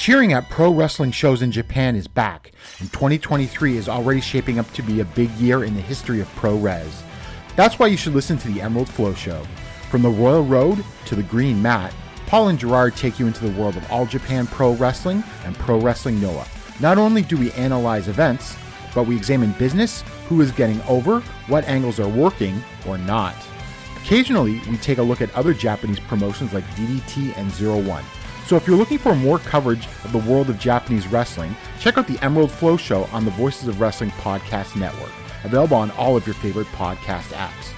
Cheering at pro wrestling shows in Japan is back, and 2023 is already shaping up to be a big year in the history of pro res. That's why you should listen to the Emerald Flow Show. From the Royal Road to the Green Mat, Paul and Gerard take you into the world of All Japan Pro Wrestling and Pro Wrestling Noah. Not only do we analyze events, but we examine business, who is getting over, what angles are working or not. Occasionally, we take a look at other Japanese promotions like DDT and Zero One. So if you're looking for more coverage of the world of Japanese wrestling, check out the Emerald Flow Show on the Voices of Wrestling Podcast Network, available on all of your favorite podcast apps.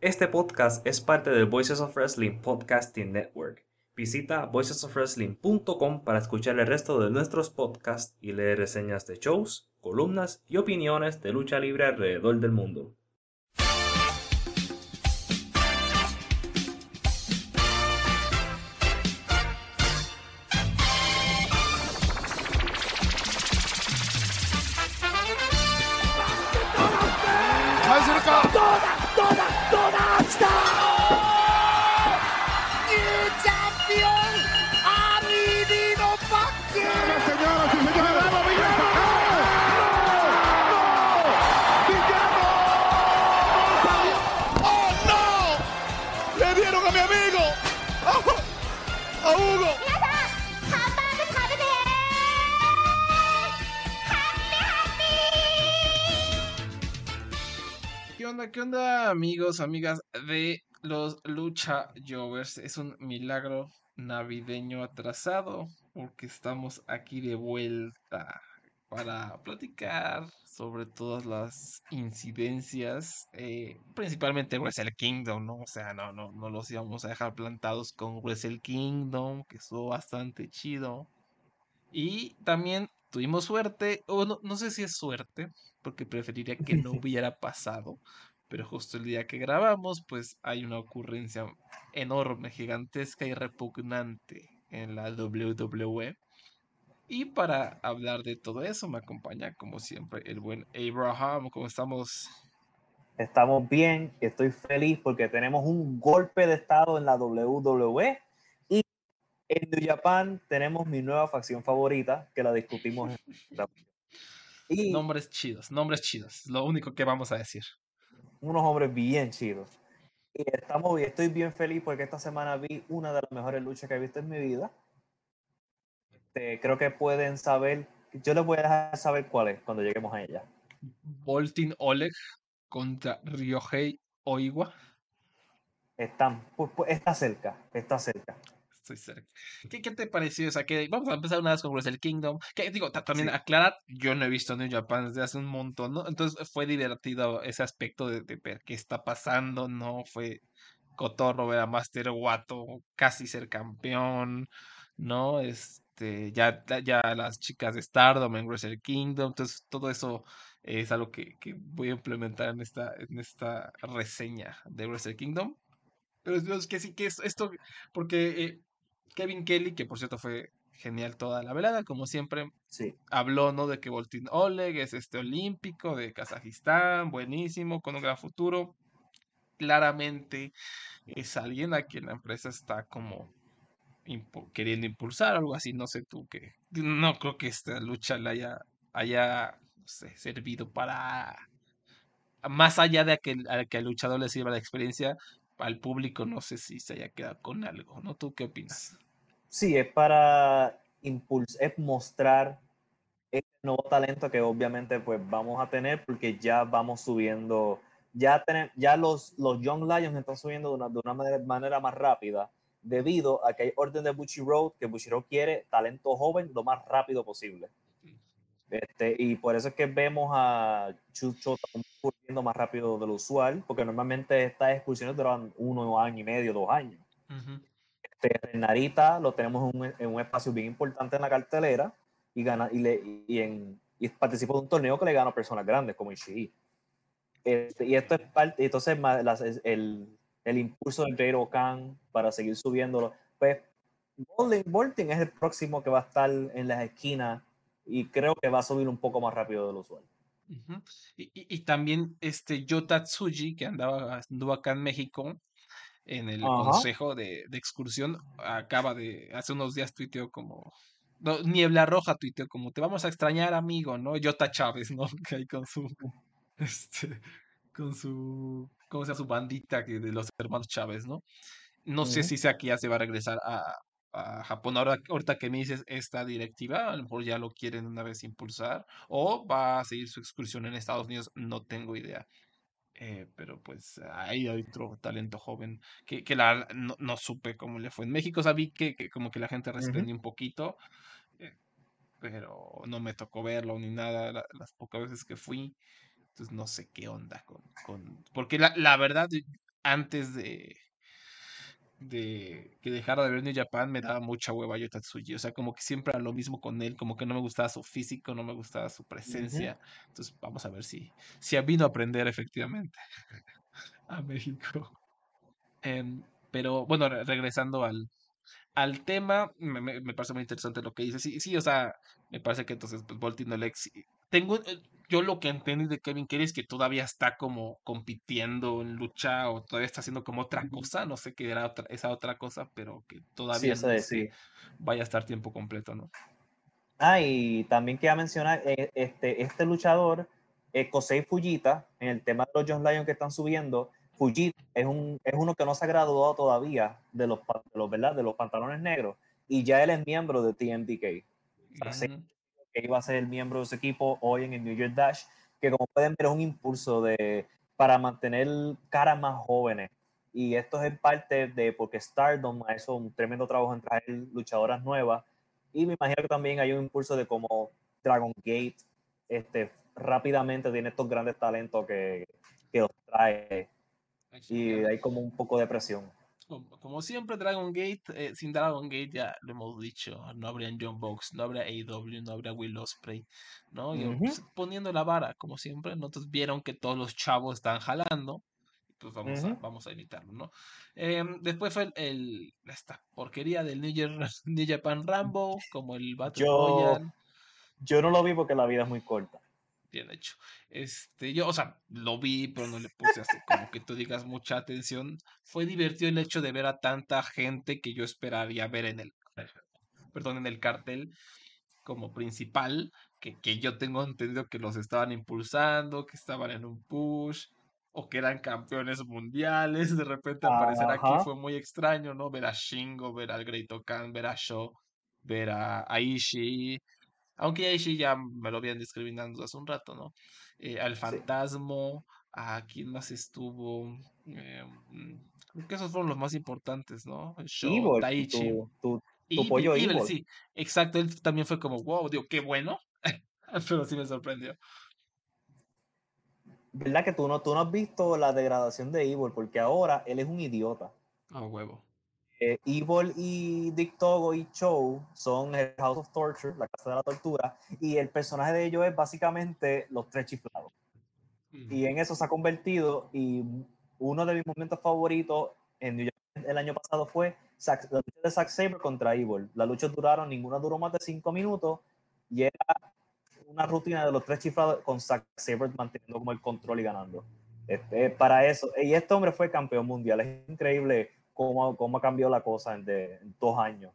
Este podcast es parte del Voices of Wrestling Podcasting Network. Visita voicesofwrestling.com para escuchar el resto de nuestros podcasts y leer reseñas de shows, columnas y opiniones de lucha libre alrededor del mundo. Onda, qué onda, amigos, amigas de los Lucha Jovers? Es un milagro navideño atrasado porque estamos aquí de vuelta para platicar sobre todas las incidencias, eh, principalmente Wrestle Kingdom, ¿no? O sea, no, no, no los íbamos a dejar plantados con Wrestle Kingdom, que estuvo bastante chido. Y también tuvimos suerte, o no, no sé si es suerte, porque preferiría que no hubiera pasado, pero justo el día que grabamos, pues hay una ocurrencia enorme, gigantesca y repugnante en la WWE. Y para hablar de todo eso me acompaña, como siempre, el buen Abraham. ¿Cómo estamos? Estamos bien, estoy feliz porque tenemos un golpe de estado en la WWE y en New Japan tenemos mi nueva facción favorita que la discutimos. Y nombres chidos, nombres chidos, lo único que vamos a decir. Unos hombres bien chidos. Y estamos, estoy bien feliz porque esta semana vi una de las mejores luchas que he visto en mi vida. Este, creo que pueden saber, yo les voy a dejar saber cuál es cuando lleguemos a ella. Voltin Oleg contra Ryohei Oiwa. Están, pues, pues, está cerca, está cerca. Estoy cerca. ¿Qué, ¿Qué, te pareció? O sea, que vamos a empezar una vez con Wrestle Kingdom. Que digo, también sí. aclarar, yo no he visto New Japan desde hace un montón, ¿no? Entonces fue divertido ese aspecto de, de ver qué está pasando, ¿no? Fue cotorro ver a Master Wato casi ser campeón, ¿no? Es, este, ya, ya las chicas de Stardom en Wrestle Kingdom, entonces todo eso es algo que, que, voy a implementar en esta, en esta reseña de Wrestle Kingdom. Pero es que sí que es esto, porque eh, Kevin Kelly, que por cierto fue genial toda la velada, como siempre, sí. habló ¿no? de que Voltin Oleg es este olímpico de Kazajistán, buenísimo, con un gran futuro. Claramente es alguien a quien la empresa está como impu queriendo impulsar, algo así, no sé tú que no creo que esta lucha la haya, haya no sé, servido para más allá de que, a que al luchador le sirva la experiencia, al público no sé si se haya quedado con algo, ¿no? ¿Tú qué opinas? Sí, es para impulsar, es mostrar el nuevo talento que obviamente pues vamos a tener porque ya vamos subiendo, ya, tenemos, ya los, los Young Lions están subiendo de una, de una manera, manera más rápida debido a que hay orden de Road que Road quiere talento joven lo más rápido posible. Este, y por eso es que vemos a Chucho ocurriendo más rápido de lo usual, porque normalmente estas excursiones duran uno año y medio, dos años. Uh -huh. Este, Narita lo tenemos en un, en un, espacio bien importante en la cartelera y, gana, y, le, y, en, y participa de un torneo que le gana personas grandes como Ishii. Este, y esto es parte, entonces el, el impulso del Jero Khan para seguir subiéndolo. Pues Bolting es el próximo que va a estar en las esquinas y creo que va a subir un poco más rápido de lo usual. Y, también este Yota Tsuji, que andaba, anduvo acá en México, en el Ajá. consejo de, de excursión. Acaba de, hace unos días tuiteó como, no, Niebla Roja tuiteó como, te vamos a extrañar, amigo, ¿no? Jota Chávez, ¿no? Que ahí con su, este, con su, ¿cómo se llama? Su bandita que de los hermanos Chávez, ¿no? No sé si sea que ya se va a regresar a, a Japón. Ahora, ahorita que me dices esta directiva, a lo mejor ya lo quieren una vez impulsar, o va a seguir su excursión en Estados Unidos, no tengo idea. Eh, pero pues ahí hay otro talento joven que, que la, no, no supe cómo le fue. En México sabí que, que como que la gente respondió un poquito, eh, pero no me tocó verlo ni nada la- las pocas veces que fui. Entonces no sé qué onda con, con... Porque la, la verdad, antes de, de que dejara de ver New Japan me daba mucha hueva yo Tatsuji. O sea, como que siempre era lo mismo con él, como que no me gustaba su físico, no me gustaba su presencia. Entonces vamos a ver si, si vino a aprender efectivamente a México. Em, pero bueno, re- regresando al, al tema, me, me- me parece muy interesante lo que dice. Sí, sí, o sea, me parece que entonces pues, Volti no le ex- Tengo, yo lo que entendí de Kevin Kelly es que todavía está como compitiendo en lucha o todavía está haciendo como otra cosa, no sé qué era otra, esa otra cosa, pero que Sí, todavía eso no es, sí. vaya a estar tiempo completo, ¿no? Ah, y también quería mencionar, eh, este, este luchador, eh, Kosei Fujita, en el tema de los John Lions que están subiendo, Fujita es, un, es uno que no se ha graduado todavía de los, pa- de los, ¿verdad? de los pantalones negros, y ya él es miembro de TMDK. O sea. Que iba a ser el miembro de ese equipo hoy en el New York Dash, que como pueden ver es un impulso de, para mantener caras más jóvenes. Y esto es en parte de porque Stardom ha hecho un tremendo trabajo en traer luchadoras nuevas. Y me imagino que también hay un impulso de como Dragon Gate este, rápidamente tiene estos grandes talentos que, que los trae. Y hay como un poco de presión. Como, como siempre, Dragon Gate, eh, sin Dragon Gate ya lo hemos dicho, no habría John Box, no habría AEW, no habría Will Ospreay, ¿no? Pues, poniendo la vara, como siempre, ¿no? Entonces vieron que todos los chavos están jalando, pues vamos a, vamos a imitarlo, ¿no? Em, después fue el, el- esta porquería del New, Year- New Japan Rambo, como el Battle Yo, Royale, yo no lo vi porque la vida es muy corta. Bien hecho. Este, yo, o sea, lo vi, pero no le puse así como que tú digas mucha atención. Fue divertido el hecho de ver a tanta gente que yo esperaría ver en el, perdón, en el cartel como principal, que, que yo tengo entendido que los estaban impulsando, que estaban en un push, o que eran campeones mundiales. De repente aparecer aquí fue muy extraño, ¿no? Ver a Shingo, ver al Great Okan, ver a Sho, ver a Aishi. Aunque Aishi ya me lo habían discriminando hace un rato, ¿no? Eh, al Sí. Fantasmo, a quién más estuvo. Eh, mm, creo que esos fueron los más importantes, ¿no? Sho, Evil, Taichi. tu, tu, pollo Evil, Evil. sí, exacto. Él también fue como, wow, digo, qué bueno. Pero sí me sorprendió. ¿Verdad que tú no, tú no has visto la degradación de Evil? Porque ahora él es un idiota. A huevo. Eh, Evil y Dick Togo y Chow son el House of Torture, la casa de la tortura, y el personaje de ellos es básicamente los tres chiflados. Y en eso se ha convertido, y uno de mis momentos favoritos en New York el año pasado fue Zack- la lucha de Zack Sabre contra Evil. Las luchas duraron, ninguna duró más de cinco minutos, y era una rutina de los tres chiflados con Zack Sabre manteniendo como el control y ganando. Este, para eso, y este hombre fue campeón mundial, es increíble cómo, cómo ha cambiado la cosa en, dos años.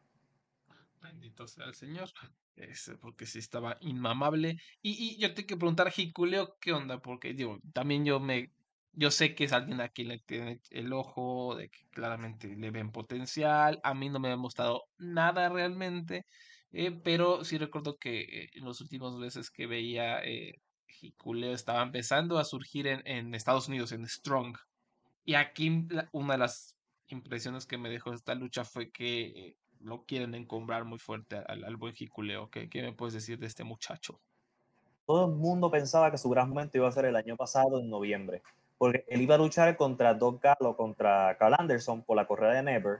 Bendito sea el Señor. Ese, porque sí estaba inmamable. Y, y yo te quiero preguntar, Jiculeo, ¿qué onda? Porque digo, también yo me. Yo sé que es alguien a quien le tiene el ojo, de que claramente le ven potencial. A mí no me ha mostrado nada realmente. eh, pero sí recuerdo que eh, en los últimos veces que veía eh, Jiculeo estaba empezando a surgir en, en Estados Unidos, en Strong. Y aquí una de las impresiones que me dejó esta lucha fue que eh, lo quieren encumbrar muy fuerte al, al buen Jiculeo. ¿Qué, me puedes decir de este muchacho? Todo el mundo pensaba que su gran momento iba a ser el año pasado, en noviembre, porque él iba a luchar contra Doc Gallo, contra Carl Anderson por la correa de Never,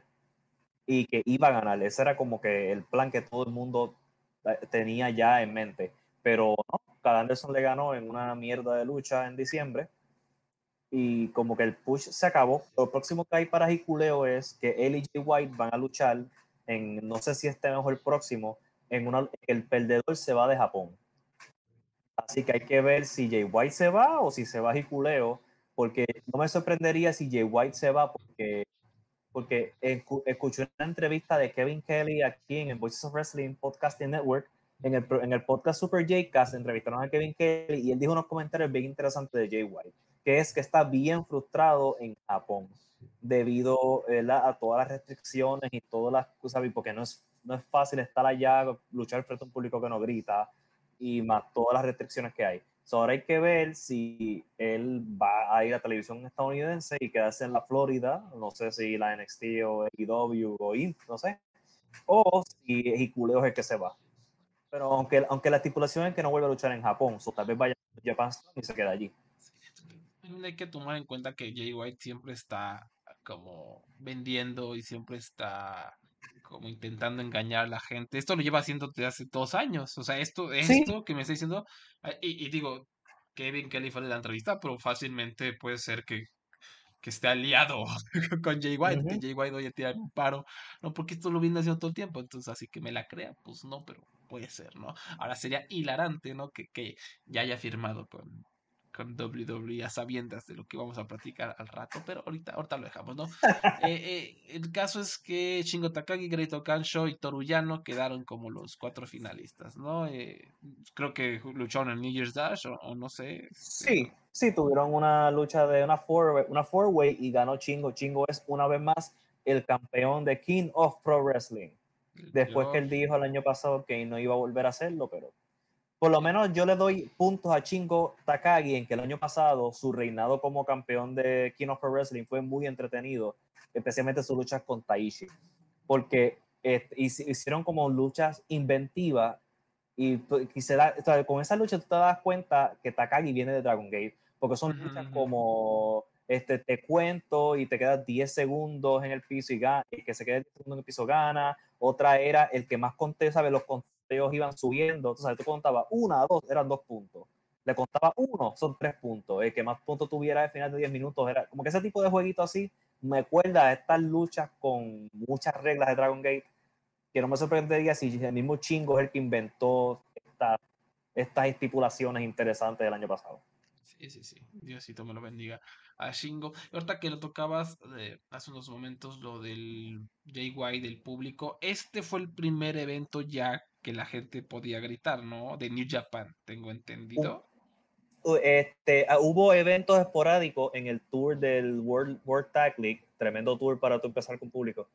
y que iba a ganar. Ese era como que el plan que todo el mundo eh, tenía ya en mente. Pero no, Anderson le ganó en una mierda de lucha en diciembre. Y como que el push se acabó. Lo próximo que hay para Hikuleo es que él y Jay White van a luchar en, no sé si este mejor próximo, en una, el perdedor se va de Japón. Así que hay que ver si Jay White se va o si se va Hikuleo, porque no me sorprendería si Jay White se va, porque porque escuché una entrevista de Kevin Kelly aquí en el Voices of Wrestling Podcasting Network. En el, en el podcast Super J-Cast entrevistaron a Kevin Kelly y él dijo unos comentarios bien interesantes de Jay White, que es que está bien frustrado en Japón debido a todas las restricciones y todas las cosas, porque no es, no es fácil estar allá, luchar frente a un público que no grita y más todas las restricciones que hay. ahora hay que ver si él va a ir a televisión estadounidense y quedarse en la Florida, no sé si la NXT o AEW o INT, no sé, o si Hikuleo es el que se va. Pero aunque, aunque la estipulación es que no vuelve a luchar en Japón, o tal vez vaya a Japan y se queda allí. Hay que tomar en cuenta que Jay White siempre está como vendiendo y siempre está como intentando engañar a la gente. Esto lo lleva haciendo desde hace dos años. O sea, esto, esto que me está diciendo, ah, y, digo, Kevin Kelly fue de la entrevista, pero fácilmente puede ser que, que esté aliado con Jay White, que Jay White oye tirar un paro, no, porque esto lo viene haciendo todo el tiempo, entonces así que me la crea, pues no, pero puede ser, ¿no? Ahora sería hilarante, ¿no? Que, que ya haya firmado con, con WWE a sabiendas de lo que vamos a platicar al rato, pero ahorita, ahorita lo dejamos, ¿no? Eh, eh, el caso es que Shingo Takagi, Great Kansho y Toruyano quedaron como los cuatro finalistas, ¿no? Eh, creo que lucharon en New Year's Dash o, no sé. Este, sí, sí, tuvieron una lucha de una four, una four way y ganó Chingo. Chingo es una vez más el campeón de King of Pro Wrestling. Después que él dijo el año pasado que no iba a volver a hacerlo, pero por lo menos yo le doy puntos a Chingo Takagi en que el año pasado su reinado como campeón de King of Pro Wrestling fue muy entretenido, especialmente sus luchas con Taishi, porque hicieron como luchas inventivas y quisiera, con esa lucha tú te das cuenta que Takagi viene de Dragon Gate, porque son luchas como este, te cuento y te quedas 10 segundos en el piso y gana, el que se quede 10 segundos en el piso gana, otra era el que más conté, ¿sabes? Los ellos iban subiendo, entonces tú contabas una, dos, eran dos puntos. Le contaba uno, son tres puntos. El que más puntos tuviera al final de diez minutos era como que ese tipo de jueguito así me acuerda a estas luchas con muchas reglas de Dragon Gate que no me sorprendería si el mismo chingo es el que inventó estas estipulaciones interesantes del año pasado. Sí, sí, sí. Diosito me lo bendiga a Shingo. Y ahorita que lo tocabas eh, hace unos momentos, lo del JY del público, este fue el primer evento ya que la gente podía gritar, ¿no? De New Japan, tengo entendido. Este, ah, hubo eventos esporádicos en el tour del World, World Tag League, tremendo tour para tú empezar con público.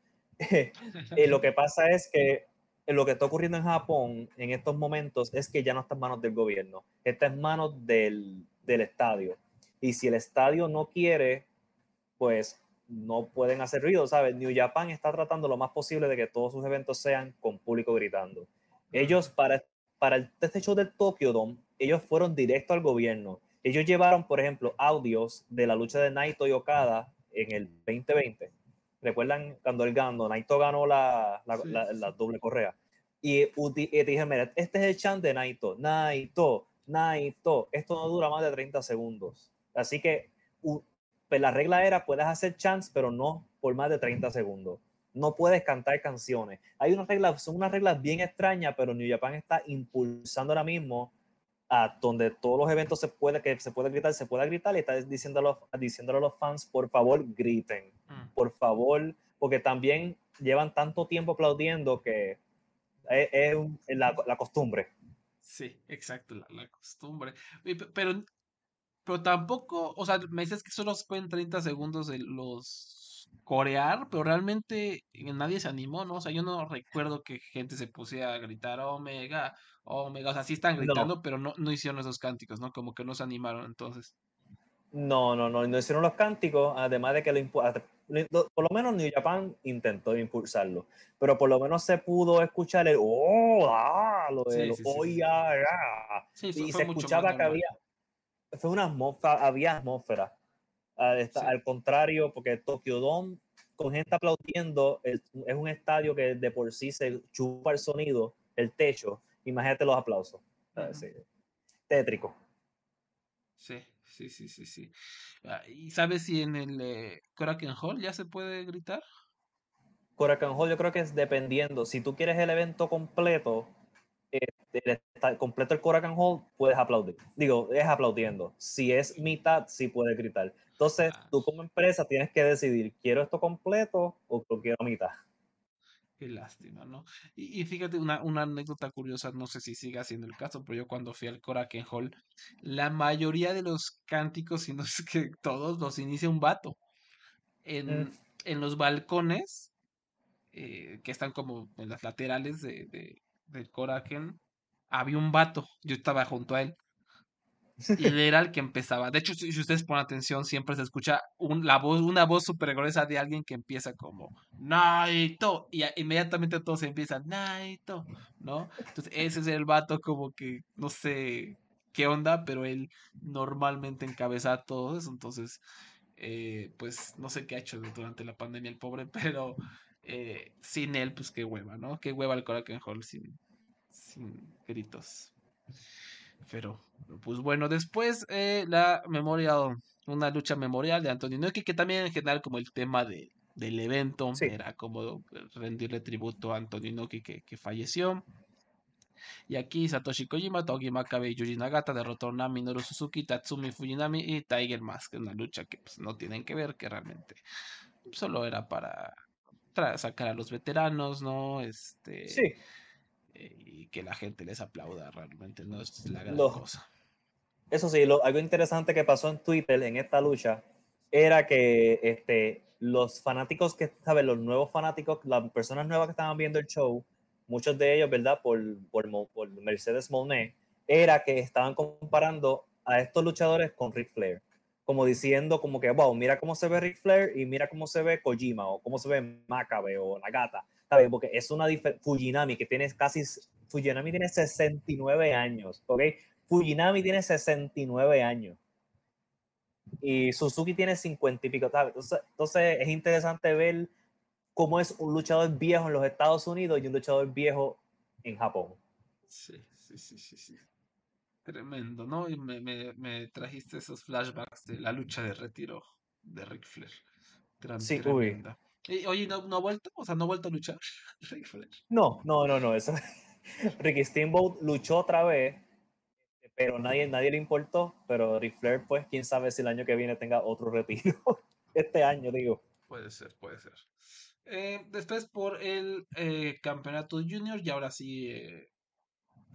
y lo que pasa es que lo que está ocurriendo en Japón en estos momentos es que ya no está en manos del gobierno, está en manos del, del estadio. Y si el estadio no quiere, pues no pueden hacer ruido, ¿sabes? New Japan está tratando lo más posible de que todos sus eventos sean con público gritando. Ellos, para, para el, este show del Tokyo Dome, ellos fueron directo al gobierno. Ellos llevaron, por ejemplo, audios de la lucha de Naito y Okada en el 2020. ¿Recuerdan cuando él ganó? Naito ganó la, la, doble correa. Y, y dije, mira, este es el chant de Naito. Naito, Naito. Esto no dura más de 30 segundos. Así que pues la regla era, puedes hacer chants, pero no por más de 30 segundos no puedes cantar canciones. Hay unas reglas, son unas reglas bien extrañas, pero New Japan está impulsando ahora mismo a donde todos los eventos se puede, que se puede gritar, se puede gritar y está diciéndolo, diciéndolo a los fans, por favor, griten, mm. por favor, porque también llevan tanto tiempo aplaudiendo que es, la, costumbre. Sí, exacto, la, costumbre. Pero, pero tampoco, o sea, me dices que solo pueden 30 segundos de los corear, pero realmente nadie se animó, ¿no? O sea, yo no recuerdo que gente se pusiera a gritar Omega, Omega, o sea, sí están gritando, pero no, no hicieron esos cánticos, ¿no? Como que no se animaron entonces. No, no, no, no hicieron los cánticos, además de que lo por lo menos New Japan intentó impulsarlo, pero por lo menos se pudo escuchar el oh, ah, lo de oh, ya, y se escuchaba que había, fue una atmósfera, había atmósfera al contrario, porque Tokyo Dome, con gente aplaudiendo, es, un estadio que de por sí se chupa el sonido, el techo. Imagínate los aplausos. Tétrico. Sí, sí, sí, sí, sí. Ah, ¿Y sabes si en el eh, Hall ya se puede gritar? Korakuen Hall yo creo que es dependiendo. Si tú quieres el evento completo, este, completo el Korakuen Hall, puedes aplaudir. Digo, es aplaudiendo. Si es mitad, sí puedes gritar. Entonces, Ah. tú como empresa tienes que decidir, ¿quiero esto completo o lo quiero a mitad? Qué lástima, ¿no? Y, y fíjate, una, una anécdota curiosa, no sé si siga siendo el caso, pero yo cuando fui al Korakuen Hall, la mayoría de los cánticos, si no es que todos, los inicia un vato. En, en los balcones, eh, que están como en las laterales de, de, del Korakuen, había un vato, yo estaba junto a él. Y era el que empezaba. De hecho, si, ustedes ponen atención, siempre se escucha un, la voz, una voz súper gruesa de alguien que empieza como Naito. Y inmediatamente todos empiezan Naito, ¿no? Entonces, ese es el vato como que no sé qué onda, pero él normalmente encabeza a todos. Entonces, eh, pues no sé qué ha hecho durante la pandemia el pobre, pero eh, sin él, pues qué hueva, ¿no? Qué hueva el Korakuen Hall sin, sin gritos. Pero, pues bueno, después eh, la memorial, una lucha memorial de Antonio Inoki, que también en general como el tema de, del evento Sí. era como rendirle tributo a Antonio Inoki que, que falleció. Y aquí Satoshi Kojima, Togi Makabe y Yuji Nagata derrotaron a Minoru Suzuki, Tatsumi Fujinami y Tiger Mask. Una lucha que pues, no tienen que ver, que realmente solo era para sacar a los veteranos, ¿no? Este, Sí, eh, y que la gente les aplauda realmente, no es la gran Lo- cosa. eso sí, lo- algo interesante que pasó en Twitter en esta lucha era que este, los fanáticos que, ¿sabes? Los nuevos fanáticos, las personas nuevas que estaban viendo el show, muchos de ellos, ¿verdad? Por, por, Mercedes Monet, era que estaban comparando a estos luchadores con Ric Flair. Como diciendo, como que, wow, mira cómo se ve Ric Flair y mira cómo se ve Kojima o cómo se ve Makabe o Nagata. ¿Sabes? Porque es una diferencia. Fujinami, que tiene casi. Fujinami tiene 69 años, ¿ok? Fujinami tiene 69 años. Y Suzuki tiene 50 y pico. ¿sabes? Entonces, entonces es interesante ver cómo es un luchador viejo en los Estados Unidos y un luchador viejo en Japón. Sí, sí, sí, sí, sí. Tremendo, ¿no? Y me, me, me trajiste esos flashbacks de la lucha de retiro de Ric Flair. Gran- Sí, uy. tremenda. Y, oye, ¿no, ¿no ha vuelto? O sea, ¿no ha vuelto a luchar Flair? No, no, no, no. Eso... Ricky Steamboat luchó otra vez, pero nadie, nadie le importó. Pero Ric Flair, pues, quién sabe si el año que viene tenga otro retiro. este año, digo. Puede ser, puede ser. Eh, después por el eh, campeonato junior y ahora sí eh,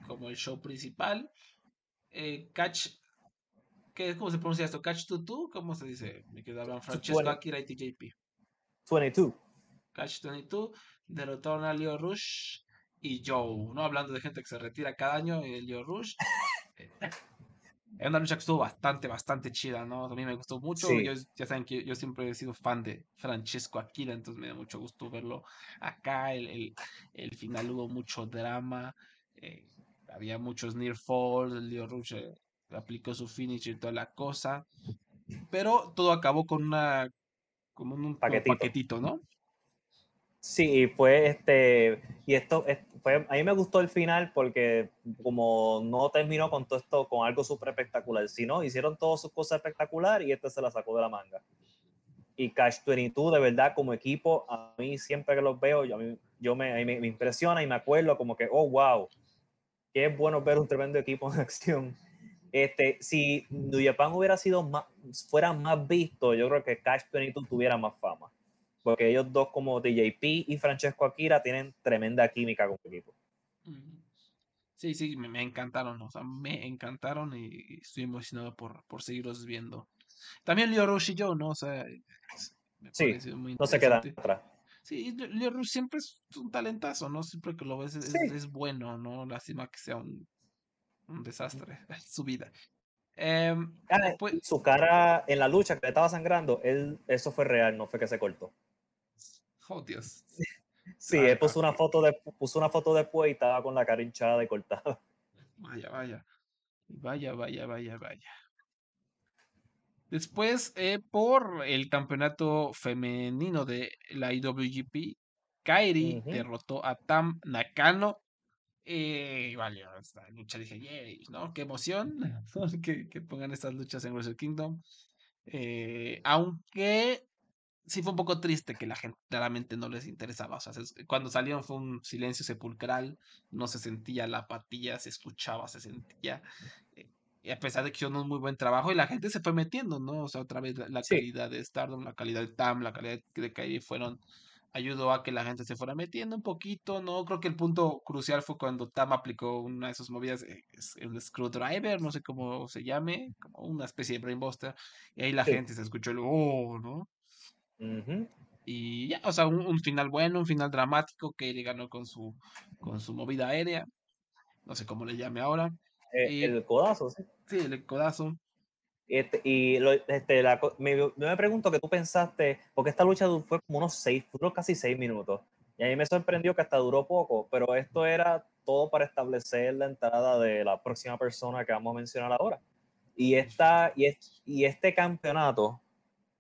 como el show principal. eh, Catch, ¿qué, ¿cómo se pronuncia esto? Catch Tutu, ¿cómo se dice? Me quedaban Francesco. Akira y TJP. 22. Catch 22 derrotaron a Leo Rush y Joe, ¿no? Hablando de gente que se retira cada año, eh, Leo Rush. eh, Es una lucha que estuvo bastante, bastante chida, ¿no? A mí me gustó mucho. Sí. Yo, ya saben que yo siempre he sido fan de Francesco Akira, entonces me da mucho gusto verlo acá. El, el, el final hubo mucho drama, eh, había muchos near falls, el Leo Rush eh, aplicó su finish y toda la cosa. Pero todo acabó con una como un, un Paquetito. paquetito, ¿no? Sí, fue este, y esto es- fue, a mí me gustó el final porque como no terminó con todo esto, con algo súper espectacular, sino hicieron todas sus cosas espectacular y este se la sacó de la manga. Y Cash 22, de verdad, como equipo, a mí siempre que los veo, yo, a mí- yo me, a mí me, me impresiona y me acuerdo como que, oh, wow, qué bueno ver un tremendo equipo en acción. Este, si New Japan hubiera sido más, fuera más visto, yo creo que Cash 22 tuviera más fama porque ellos dos como DJP y Francesco Akira tienen tremenda química como equipo. Sí, sí, me, me encantaron, o sea, me encantaron y, estoy emocionado por, por seguirlos viendo. También Leo Rush y yo, ¿no? O sea, me Sí, muy No se queda interesante. atrás. Sí, Le- Leo Rush siempre es un talentazo, ¿no? Siempre que lo ves es, Sí. es bueno, ¿no? Lástima que sea un, un desastre su vida. Em, Ah, pues, su cara en la lucha que le estaba sangrando, él, eso fue real, no fue que se cortó. oh Dios. Sí, Ah, él puso una foto de, puso una foto después y estaba con la cara hinchada y cortada. Vaya, vaya. Vaya, vaya, vaya, vaya. Después, eh, por el campeonato femenino de la IWGP, Kairi Ujú. derrotó a Tam Nakano. Eh, vale, esta lucha dije, yay, ¿no? Qué emoción que, que pongan estas luchas en Wrestle Kingdom. Eh, aunque sí fue un poco triste que la gente claramente no les interesaba. O sea, se- cuando salieron fue un silencio sepulcral, no se sentía la apatía, se escuchaba, se sentía. eh, y a pesar de que hicieron un muy buen trabajo y la gente se fue metiendo, ¿no? O sea, otra vez la, la Sí. calidad de Stardom, la calidad de Tam, la calidad de Kairi fueron, ayudó a que la gente se fuera metiendo un poquito, ¿no? Creo que el punto crucial fue cuando Tam aplicó una de sus movidas, eh, el screwdriver, no sé cómo se llame, como una especie de brainbuster, y ahí la Sí. gente se escuchó el oh, ¿no? Y ya, o sea, un, un final bueno, un final dramático, Kairi ganó con su, con su movida aérea, no sé cómo le llame ahora, Eh, Y- el codazo, sí. sí, el codazo. Este, y lo- este, la me, yo me pregunto qué tú pensaste, porque esta lucha fue como unos seis, duró casi seis minutos. Y a mí me sorprendió que hasta duró poco, pero esto era todo para establecer la entrada de la próxima persona que vamos a mencionar ahora. Y, esta, y, es- y este campeonato,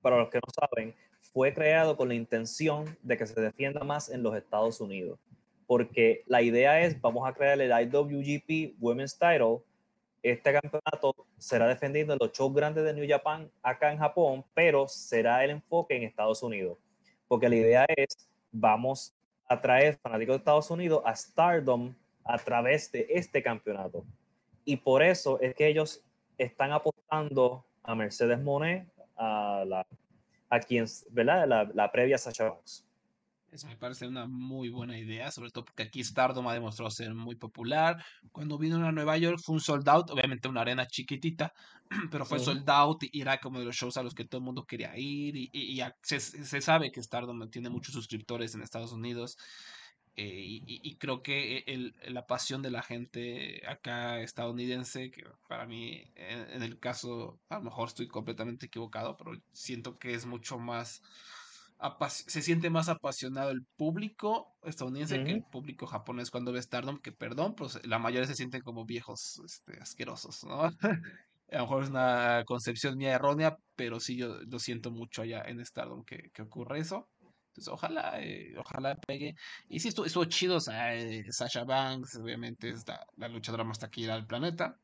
para los que no saben, fue creado con la intención de que se defienda más en los Estados Unidos. Porque la idea es, vamos a crear el IWGP Women's Title este campeonato será defendiendo en los shows grandes de New Japan acá en Japón, pero será el enfoque en Estados Unidos. Porque la idea es, vamos a traer fanáticos de Estados Unidos a Stardom a través de este campeonato. Y por eso es que ellos están apostando a Mercedes Monet, a, la, a quien, ¿verdad? La, la previa Sasha Banks. Eso me parece una muy buena idea, sobre todo porque aquí Stardom ha demostrado ser muy popular. Cuando vino a Nueva York fue un sold out, obviamente una arena chiquitita, pero fue Ujú. sold out y era como de los shows a los que todo el mundo quería ir. Y, y- y se, se sabe que Stardom tiene muchos suscriptores en Estados Unidos. eh, y, y- creo que el- la pasión de la gente acá estadounidense, que para mí, en, en el caso, a lo mejor estoy completamente equivocado, pero siento que es mucho más se siente más apasionado el público estadounidense que el público japonés cuando ve Stardom, que perdón, pues la mayoría se sienten como viejos este, asquerosos, ¿no? A lo mejor es una concepción mía errónea, pero sí yo lo siento mucho allá en Stardom que, que ocurre eso. Entonces, ojalá, eh, ojalá pegue. Y sí, estuvo, estuvo chido, o sea, eh, Sasha Banks, obviamente es la, la luchadora más taquillera del planeta.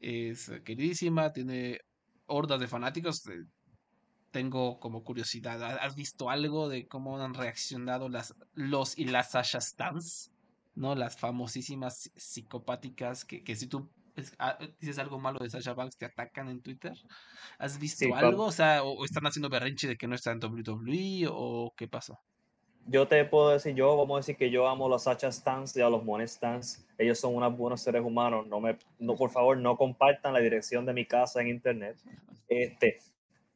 Es eh, queridísima, tiene hordas de fanáticos. Tengo como curiosidad, ¿ha- ¿has visto algo de cómo han reaccionado las, los y las Sasha Stans? ¿No? Las famosísimas psi- psicopáticas que, que si tú es- ah, dices algo malo de Sasha Banks te atacan en Twitter. ¿Has visto Sí, algo? O sea, o, o están haciendo berrinche de que no está en WWE o qué pasó? yo te puedo decir, yo vamos a decir que yo amo a los Sacha Stans y a los Monet Stans. Ellos son unos buenos seres humanos. No me, no, por favor, no compartan la dirección de mi casa en internet. Este,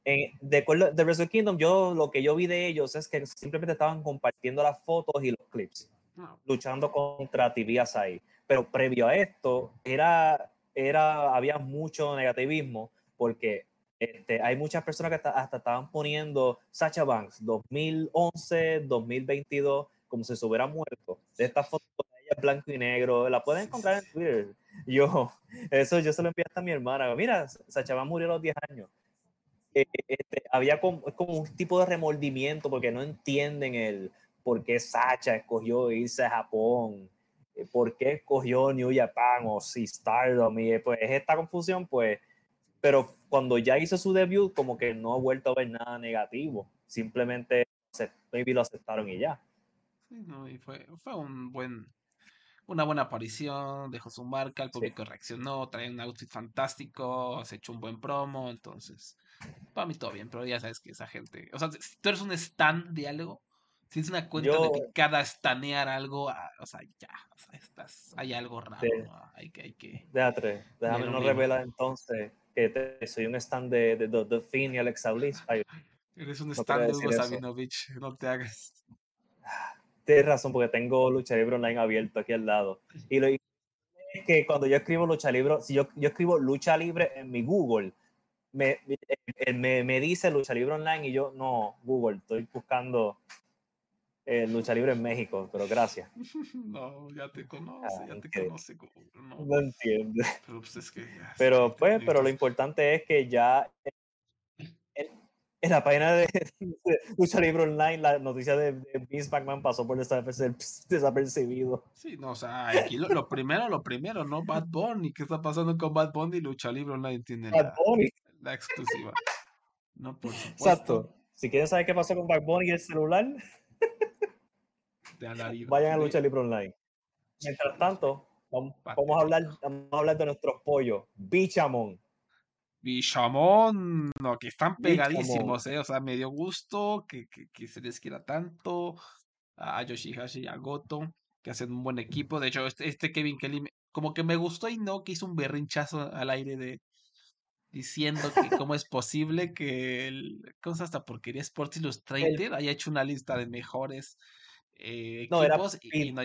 en, de de Wrestle Kingdom, yo lo que yo vi de ellos es que simplemente estaban compartiendo las fotos y los clips, No, luchando contra TV ahí. Pero previo a esto, era, era, había mucho negativismo porque este, hay muchas personas que hasta, hasta estaban poniendo Sacha Banks 2011, 2022, como si se hubiera muerto. De estas fotos de ella blanco y negro, la pueden encontrar en Twitter. Yo, eso yo se lo envié hasta a mi hermana. Mira, Sacha Banks murió a los 10 años. Eh, este, había como, es un tipo de remordimiento porque no entienden el por qué Sacha escogió irse a Japón, eh, por qué escogió New Japan o si Stardom, y pues esta confusión, pues, pero cuando ya hizo su debut, como que no ha vuelto a ver nada negativo, simplemente maybe lo aceptaron y ya. sí, no, y fue, fue un buen, una buena aparición, dejó su marca, el Sí. público reaccionó, trae un outfit fantástico, se echó un buen promo, entonces, para mí todo bien, pero ya sabes que esa gente, o sea, si tú eres un stan de algo, si es una cuenta Yo- dedicada a stanear algo, ah, o sea, ya, o sea, estás, hay algo raro, Sí. ¿no? hay que, hay que, Déjate, déjame no revelar entonces que te- soy un stand de, de, de, The Fiend y Alexa Bliss. Ay, eres un No stan quería de Hugo. Sabinovich, no te hagas. Tienes razón, porque tengo Lucha Libre Online abierto aquí al lado. Y lo es que cuando yo escribo Lucha Libre, si yo, yo escribo Lucha Libre en mi Google, me, eh, me, me dice Lucha Libre Online y yo, no, Google, estoy buscando eh, Lucha Libre en México, pero gracias. No, ya te conoce, Ah, ya te conoce, Google, no, No entiendo. pero pues es que ya, Pero pues, pero lo importante es que ya en la página de, de Lucha Libre Online, la noticia de, de Vince McMahon pasó por desaperce- desapercibido. Sí, no, o sea, aquí lo, lo primero, lo primero, ¿no? Bad Bunny, ¿qué está pasando con Bad Bunny? Lucha Libre Online tiene Bad la, Bunny. la exclusiva. No, por supuesto. Exacto. Si quieren saber qué pasó con Bad Bunny y el celular, vayan a. Lucha Libre Online. Mientras tanto, Vamos, vamos a hablar, vamos a hablar de nuestros pollos. Bichamon. Bichamón, no, que están pegadísimos, eh. O sea, me dio gusto que, que, que se les quiera tanto a Yoshihashi y a Goto, que hacen un buen equipo. De hecho, este, este Kevin Kelly, como que me gustó y no, que hizo un berrinchazo al aire de diciendo que cómo es posible que el, ¿cómo se esta porquería? Sports Illustrated haya hecho una lista de mejores eh, No, era equipos y, y no,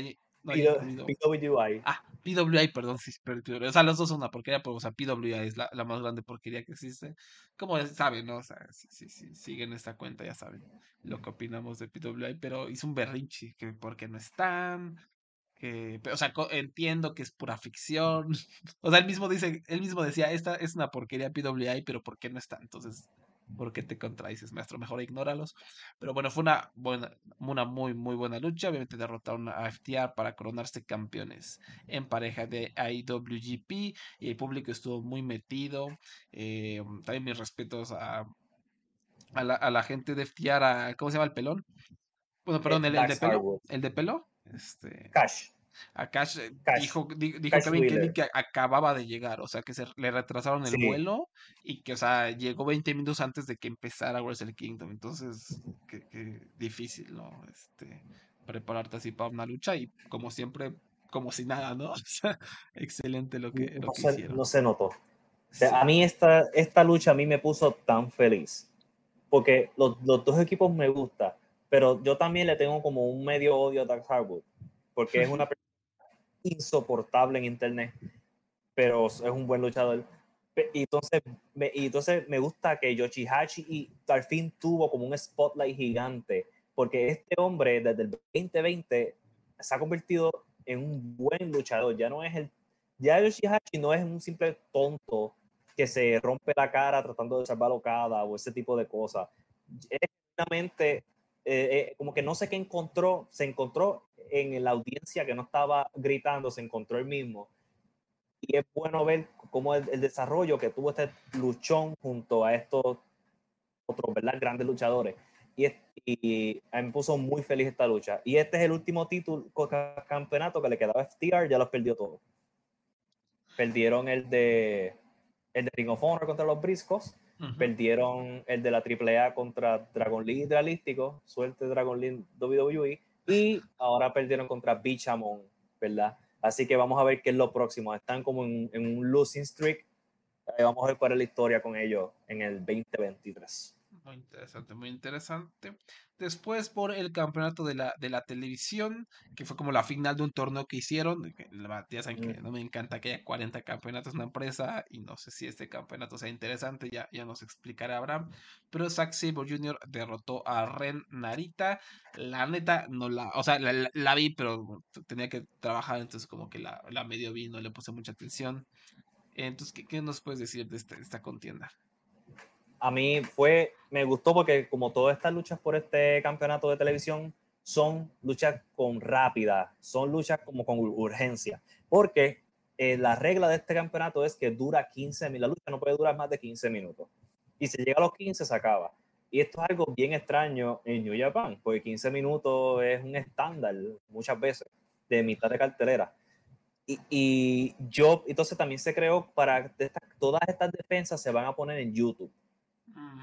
no PWI. Ah, PWI, perdón, sí, o sea, los dos son una porquería, pero o sea, PWI es la, la más grande porquería que existe. Como saben, ¿no? O sea, si, si, si siguen esta cuenta, ya saben lo que opinamos de PWI, pero hizo un berrinche, que porque no están, que, pero, o sea, entiendo que es pura ficción. O sea, él mismo dice, él mismo decía, esta es una porquería PWI, pero ¿por qué no está? Entonces, ¿por qué te contradices, maestro? Mejor ignóralos. Pero bueno, fue una buena, una muy, muy buena lucha. Obviamente derrotaron a FTR para coronarse campeones en pareja de IWGP y el público estuvo muy metido. Eh, también mis respetos a, a, la, a la gente de FTR, a- ¿cómo se llama el pelón? Bueno, perdón, el, el Dax de pelo. El de pelo. Este, Cash. A Cash, eh, Cash. dijo, di- dijo Cash Kevin Kelly que acababa de llegar, o sea, que se le retrasaron el Sí. vuelo y que, o sea, llegó 20 minutos antes de que empezara Wrestle Kingdom. Entonces, que, que difícil, ¿no? Este, prepararte así para una lucha y como siempre, como si nada, ¿no? O sea, excelente lo que, lo No que se, hicieron. no se notó. O sea, A mí esta, esta lucha a mí me puso tan feliz. Porque los, los dos equipos me gustan. Pero yo también le tengo como un medio odio a Dax Harwood. Porque es una persona insoportable en internet. Pero es un buen luchador. Y entonces, me, entonces me gusta que Yoshihashi y al fin tuvo como un spotlight gigante. Porque este hombre desde el 2020 se ha convertido en un buen luchador. Ya no es el ya Yoshihashi no es un simple tonto que se rompe la cara tratando de salvar locada o ese tipo de cosas. Es eh, eh, como que no sé qué encontró, se encontró en la audiencia que no estaba gritando, se encontró él mismo. Y es bueno ver cómo el, el desarrollo que tuvo este luchón junto a estos otros, ¿verdad? Grandes luchadores. Y, es- y me puso muy feliz esta lucha. Y este es el último título, ca- campeonato que le quedaba a FTR, ya los perdió todos. Perdieron el de, el de Ring of Honor contra los Briscos. Ujú. Perdieron el de la AAA contra Dragon Lee Hidralístico. Suerte Dragon Lee WWE. Y ahora perdieron contra Bichamon, ¿verdad? Así que vamos a ver qué es lo próximo. Están como en, un losing streak. Vamos a ver cuál es la historia con ellos en el 2023. Muy interesante, muy interesante. Después por el campeonato de la, de la televisión, que fue como la final de un torneo que hicieron. Ya saben que no me encanta que haya 40 campeonatos en una empresa y no sé si este campeonato sea interesante, ya, ya nos explicará Abraham. Pero Zack Sabre Jr. derrotó a Ren Narita. La neta, no la, o sea, la, la- la vi, pero tenía que trabajar, entonces como que la, la medio vi, no le puse mucha atención. Entonces, ¿qué, qué nos puedes decir de, este- de esta contienda? A mí fue, me gustó porque como todas estas luchas por este campeonato de televisión son luchas con rápida, son luchas como con ur- urgencia, porque eh, la regla de este campeonato es que dura 15 minutos, la lucha no puede durar más de 15 minutos, y si llega a los 15 se acaba. Y esto es algo bien extraño en New Japan, porque 15 minutos es un estándar muchas veces de mitad de cartelera. Y, y yo, entonces también se creó para esta- todas estas defensas se van a poner en YouTube.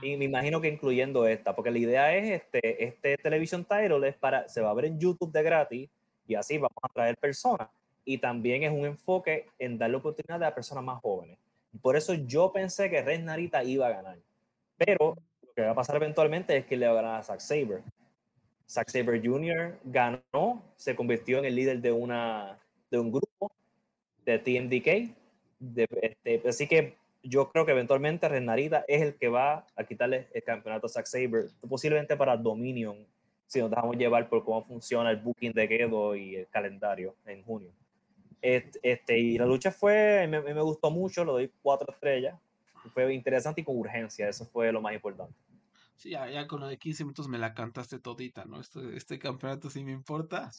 Y me imagino que incluyendo esta, porque la idea es este, este Television Title es para, se va a ver en YouTube de gratis y así vamos a traer personas. Y también es un enfoque en darle oportunidad a personas más jóvenes. Por eso yo pensé que Red Narita iba a ganar. Pero lo que va a pasar eventualmente es que le va a ganar a Zack Saber. Zack Saber Jr. ganó, se convirtió en el líder de, una, de un grupo de TMDK. Este, así que yo creo que eventualmente Renarita es el que va a quitarle el campeonato a Zack Saber, posiblemente para Dominion, si nos dejamos llevar por cómo funciona el booking de Gedo y el calendario en junio. Este, y la lucha fue, me, me gustó mucho, le doy cuatro estrellas. Fue interesante y con urgencia, eso fue lo más importante. Sí, ya, ya con lo de 15 minutos me la cantaste todita, ¿no? Este, este campeonato sí me importa.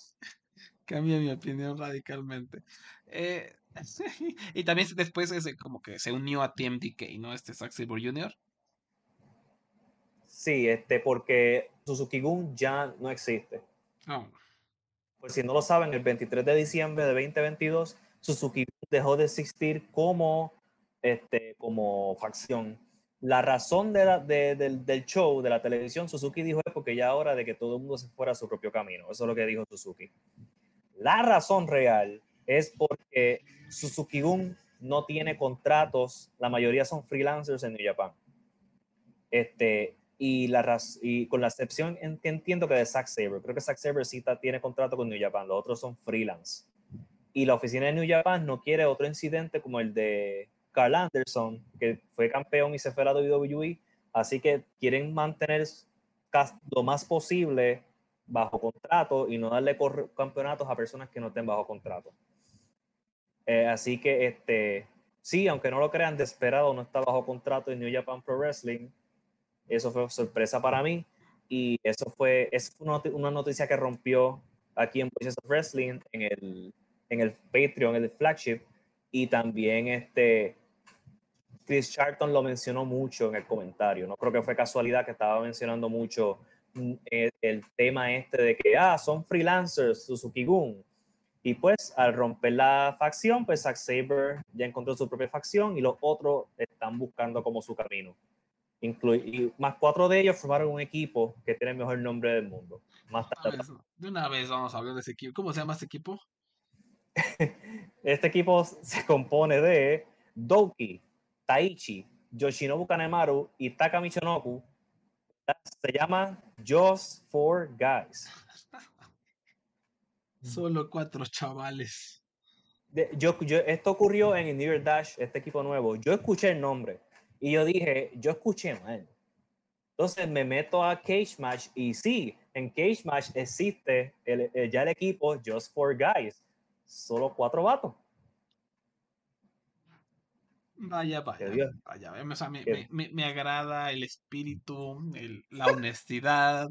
Cambia mi opinión radicalmente. Eh, y también después ese, como que se unió a TMDK, ¿no? Este Zack Sabre Jr. Sí, este, porque Suzuki Gun ya no existe. No. Pues si no lo saben, el 23 de diciembre de 2022, Suzuki dejó de existir como, este, como facción. La razón de la- de- del, del show, de la televisión, Suzuki dijo es porque ya es hora de que todo el mundo se fuera a su propio camino. Eso es lo que dijo Suzuki. La razón real es porque Suzuki Gun no tiene contratos, la mayoría son freelancers en New Japan. Este, y, la, y con la excepción que entiendo que de Zack Saber, creo que Zack Saber sí tiene contrato con New Japan, los otros son freelance. Y la oficina de New Japan no quiere otro incidente como el de Carl Anderson, que fue campeón y se fue a la WWE, así que quieren mantener lo más posible bajo contrato y no darle campeonatos a personas que no estén bajo contrato. Eh, así que, este, sí, aunque no lo crean, Desperado no está bajo contrato en New Japan Pro Wrestling. Eso fue sorpresa para mí. Y eso fue, es una, noti- una noticia que rompió aquí en Voices of Wrestling, en el, en el Patreon, en el flagship. Y también este, Chris Charlton lo mencionó mucho en el comentario. No creo que fue casualidad que estaba mencionando mucho el, el tema este de que, ah, son freelancers, Suzuki Gun. Y pues al romper la facción, pues Zack Saber ya encontró su propia facción y los otros están buscando como su camino. Inclu- y más cuatro de ellos formaron un equipo que tiene el mejor nombre del mundo. Más Una tarde, de una vez vamos a hablar de ese equipo. ¿Cómo se llama este equipo? este equipo se compone de Doki, Taichi, Yoshinobu Kanemaru y Taka Michinoku. Se llama Just for Guys. Solo cuatro chavales. de- yo, yo, esto ocurrió en New Year Dash, este equipo nuevo. Yo escuché el nombre y yo dije, yo escuché mal. Entonces me meto a Cage Match y sí, en Cage Match existe el, el- ya el equipo Just for Guys. Solo cuatro vatos. Vaya, vaya, vaya. O sea, me, me- me- me agrada el espíritu, el- la honestidad,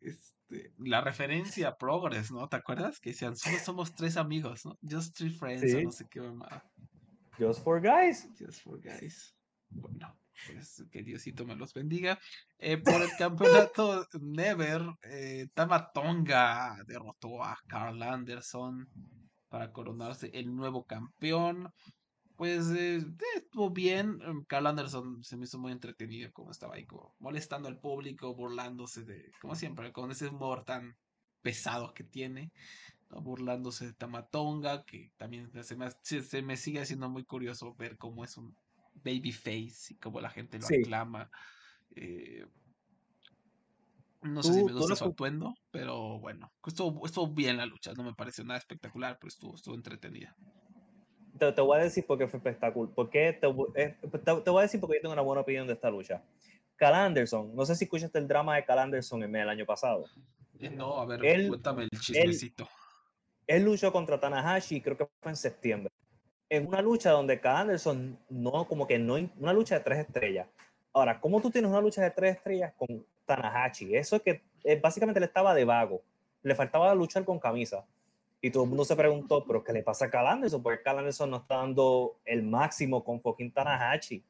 este, la referencia a Progress, ¿no? ¿Te acuerdas? Que decían, solo somos tres amigos, ¿no? Just three friends, o Sí. no sé qué mamada. Just for Guys. Just for guys. Bueno, pues que Diosito me los bendiga. Eh, por el campeonato Never, eh, Tama Tonga derrotó a Carl Anderson para coronarse el nuevo campeón. Pues eh, eh, estuvo bien. em, Carl Anderson se me hizo muy entretenido como estaba ahí, como molestando al público, burlándose de, como siempre, con ese humor tan pesado que tiene, ¿no? burlándose de Tamatonga, que también se me, se, me sigue haciendo muy curioso ver cómo es un babyface y cómo la gente lo Sí. aclama. eh, no sé si me gusta su atuendo, pero bueno, estuvo, estuvo bien la lucha, no me pareció nada espectacular, pero estuvo, estuvo entretenida. Te, te voy a decir por qué fue espectacular. Porque te, eh, te, te voy a decir porque yo tengo una buena opinión de esta lucha. Cal Anderson, no sé si escuchaste el drama de Cal Anderson en el año pasado. Eh, no, a ver, Él- cuéntame el chismecito. Él luchó contra Tanahashi, creo que fue en septiembre. En una lucha donde Cal Anderson no, como que no, una lucha de tres estrellas. Ahora, ¿cómo tú tienes una lucha de tres estrellas con Tanahashi? Eso es que eh, básicamente le estaba de vago. Le faltaba luchar con camisa. Y todo el mundo se preguntó, ¿pero qué le pasa a Cal Anderson? Porque Cal Anderson no está dando el máximo con fucking Tanahashi.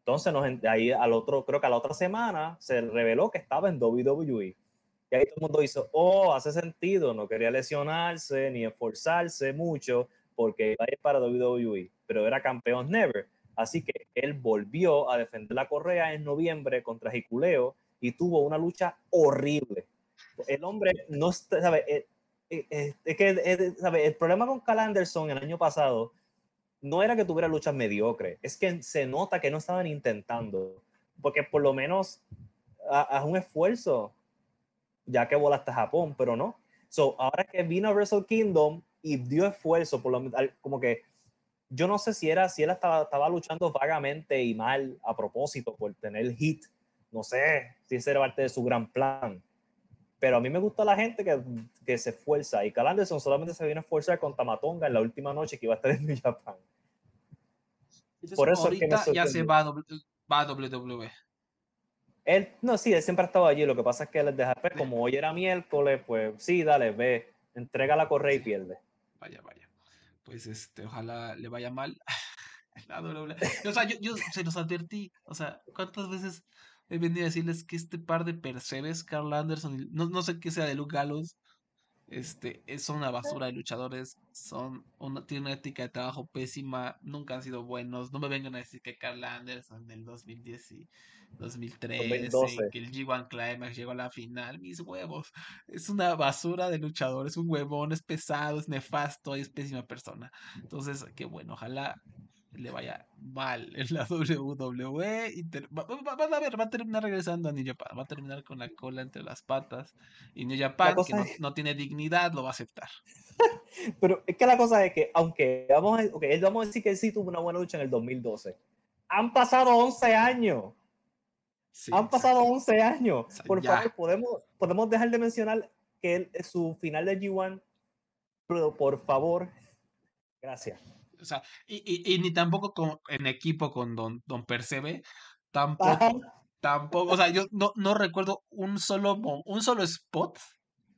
Entonces, nos, ahí al otro, creo que a la otra semana se reveló que estaba en WWE. Y ahí todo el mundo hizo, oh, hace sentido, no quería lesionarse ni esforzarse mucho porque iba a ir para WWE, pero era campeón Never. Así que él volvió a defender la correa en noviembre contra Hikuleo y tuvo una lucha horrible. El hombre no ¿sabe? Eh, eh, eh, Es que, eh, ¿sabe? El problema con Cal Anderson el año pasado no era que tuviera luchas mediocres, es que se nota que no estaban intentando, porque por lo menos ha- haz un esfuerzo, ya que volaste a Japón, pero no. So, ahora que vino a Wrestle Kingdom y dio esfuerzo, por lo como que yo no sé si era si él estaba, estaba luchando vagamente y mal a propósito por tener hit, no sé si ese era parte de su gran plan. Pero a mí me gusta la gente que, que se esfuerza y Cal Anderson solamente se vino a esforzar con Tamatonga en la última noche que iba a estar en New Japan. Entonces, por eso es que me ya se va a, va a WWE. Él, no, sí, él siempre ha estado allí. Lo que pasa es que él deja, como hoy era miércoles, pues sí, dale, ve, entrega la correa y pierde. Vaya, vaya. Pues este, ojalá le vaya mal. La WWE. O sea, yo, yo se los advertí. O sea, ¿cuántas veces he venido a decirles que este par de percebes, Carl Anderson, y no, no sé qué sea de Luke Gallows, Este, es- son una basura de luchadores, son una, tienen una ética de trabajo pésima, nunca han sido buenos. No me vengan a decir que Carl Anderson en el 2010 y 2013, 2012. que el G1 Climax llegó a la final, mis huevos. Es una basura de luchador, es un huevón, es pesado, es nefasto y es pésima persona. Entonces, qué bueno, ojalá le vaya mal en la WWE y ter- va- va- van a ver, va a terminar regresando a New Japan, va a terminar con la cola entre las patas y New Japan, que no, es- no tiene dignidad, lo va a aceptar. Pero es que la cosa es que, aunque vamos a, okay, vamos a decir que él sí tuvo una buena lucha en el 2012, han pasado 11 años. Sí, Han pasado 11 años. O sea, Por ya. favor, podemos, podemos dejar de mencionar que él, su final de G1, pero por favor, gracias. O sea, y, y- y ni tampoco con- en equipo con Don, Don Percebe, tampoco, Ajá. tampoco, o sea, yo no, no recuerdo un solo, un solo spot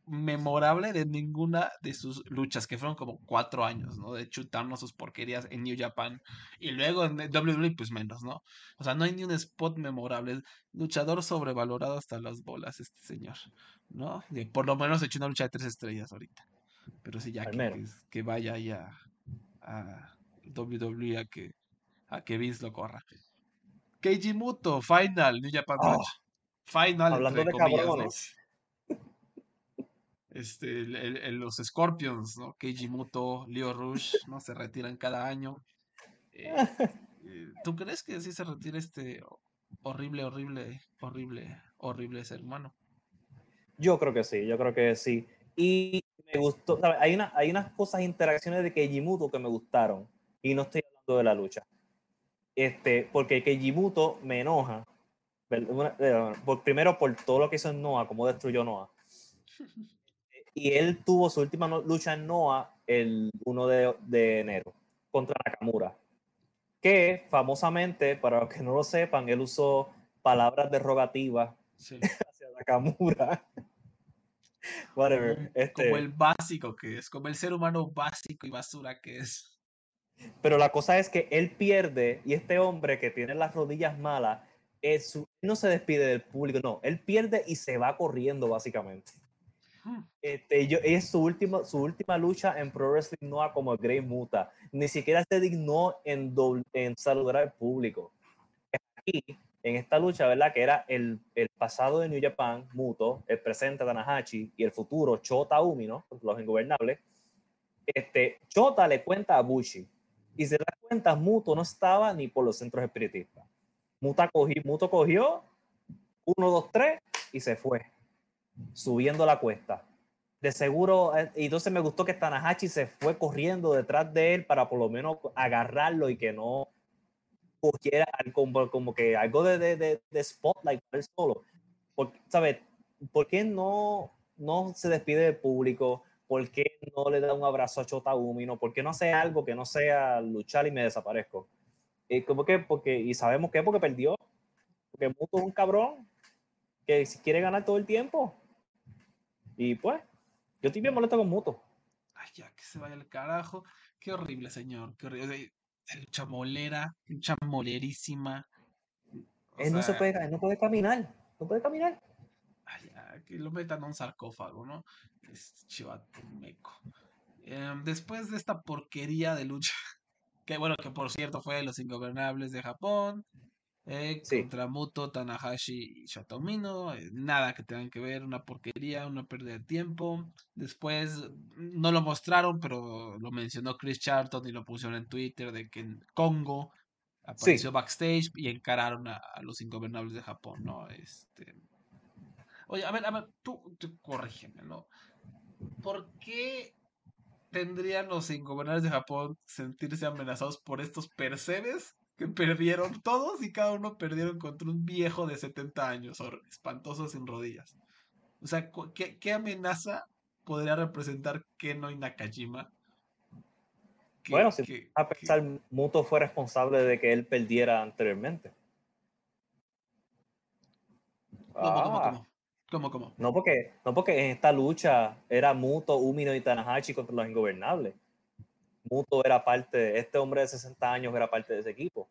memorable de ninguna de sus luchas, que fueron como cuatro años, ¿no? De chutarnos sus porquerías en New Japan y luego en WWE, pues menos, ¿no? O sea, no hay ni un spot memorable. Luchador sobrevalorado hasta las bolas, este señor, ¿no? De- por lo menos echó una lucha de tres estrellas ahorita. Pero sí, ya que, que, vaya ahí a, a WWE a que, a que Vince lo corra. Keiji Muto, final, New Japan Oh, Match. Final, hablando entre de comillas. Este, el- los Scorpions, ¿no? Keiji Muto, Leo Rush, ¿no? Se retiran cada año. Eh, eh, ¿Tú crees que sí se retira este horrible, horrible, horrible, horrible ser humano? Yo creo que sí, yo creo que sí. Y me gustó, ¿sabes? Hay, una, hay unas cosas, interacciones de Kejimuto que me gustaron. Y no estoy hablando de la lucha. Este, porque Kejimuto me enoja. eh, por, primero por todo lo que hizo en Noah, cómo destruyó Noah. Y él tuvo su última lucha en Noah el 1 de, de enero contra Nakamura. Que famosamente, para los que no lo sepan, él usó palabras derogativas Sí. hacia Nakamura. Whatever. Como, Este, como el básico que es, como el ser humano básico y basura que es. Pero la cosa es que él pierde y este hombre que tiene las rodillas malas, es no se despide del público, no, él pierde y se va corriendo básicamente. Hmm. Este, yo, es su última, su última lucha en Pro Wrestling Noah como Grey Muta. Ni siquiera se dignó en, doble- en saludar al público. Aquí, en esta lucha, ¿verdad? Que era el, el pasado de New Japan, Muto, el presente Tanahashi y el futuro Chota Umi, ¿no? Los ingobernables. Este, Chota le cuenta a Bushi y se da cuenta, Muto no estaba ni por los centros espiritistas. Muta cogió, Muto cogió, uno, dos, tres, y se fue, subiendo la cuesta. De seguro, eh, y entonces me gustó que Tanahashi se fue corriendo detrás de él para por lo menos agarrarlo y que no cogiera como, como que algo de, de, de, de spotlight para él solo. Porque, ¿sabes? ¿Por qué no, no se despide del público? ¿Por qué no le da un abrazo a Chota Umino? ¿Por qué no hace algo que no sea luchar y me desaparezco? Y como que, porque, y sabemos que porque perdió. Porque Muto es un cabrón que si quiere ganar todo el tiempo. Y pues, yo estoy bien molesto con Muto. Ay, ya que se vaya al carajo. Qué horrible, señor. Qué horrible. Lucha molera, lucha molerísima. O Él no se puede, él no puede caminar. No puede caminar. Que lo metan a un sarcófago, ¿no? Es chivato meco. Em, después de esta porquería de lucha, que bueno, que por cierto fue de los ingobernables de Japón, eh, Sí. contra Muto, Tanahashi y Shotomino, eh, nada que tengan que ver, una porquería, una pérdida de tiempo. Después no lo mostraron, pero lo mencionó Chris Charlton y lo pusieron en Twitter de que en Congo apareció backstage y encararon a, a los ingobernables de Japón, ¿no? Este. Oye, a ver, a ver, tú, tú corrígeme, ¿no? ¿Por qué tendrían los ingobernables de Japón sentirse amenazados por estos percebes que perdieron todos y cada uno perdieron contra un viejo de 70 años, espantoso sin rodillas? O sea, ¿qué, qué amenaza podría representar Keno y Nakajima? Que- Bueno, si que- a que- pensar, Muto fue responsable de que él perdiera anteriormente. ¿Cómo, cómo, Ah, cómo? ¿Cómo, cómo? No porque, no porque en esta lucha era Muto, Umino y Tanahashi contra los ingobernables. Muto era parte, este hombre de 60 años era parte de ese equipo.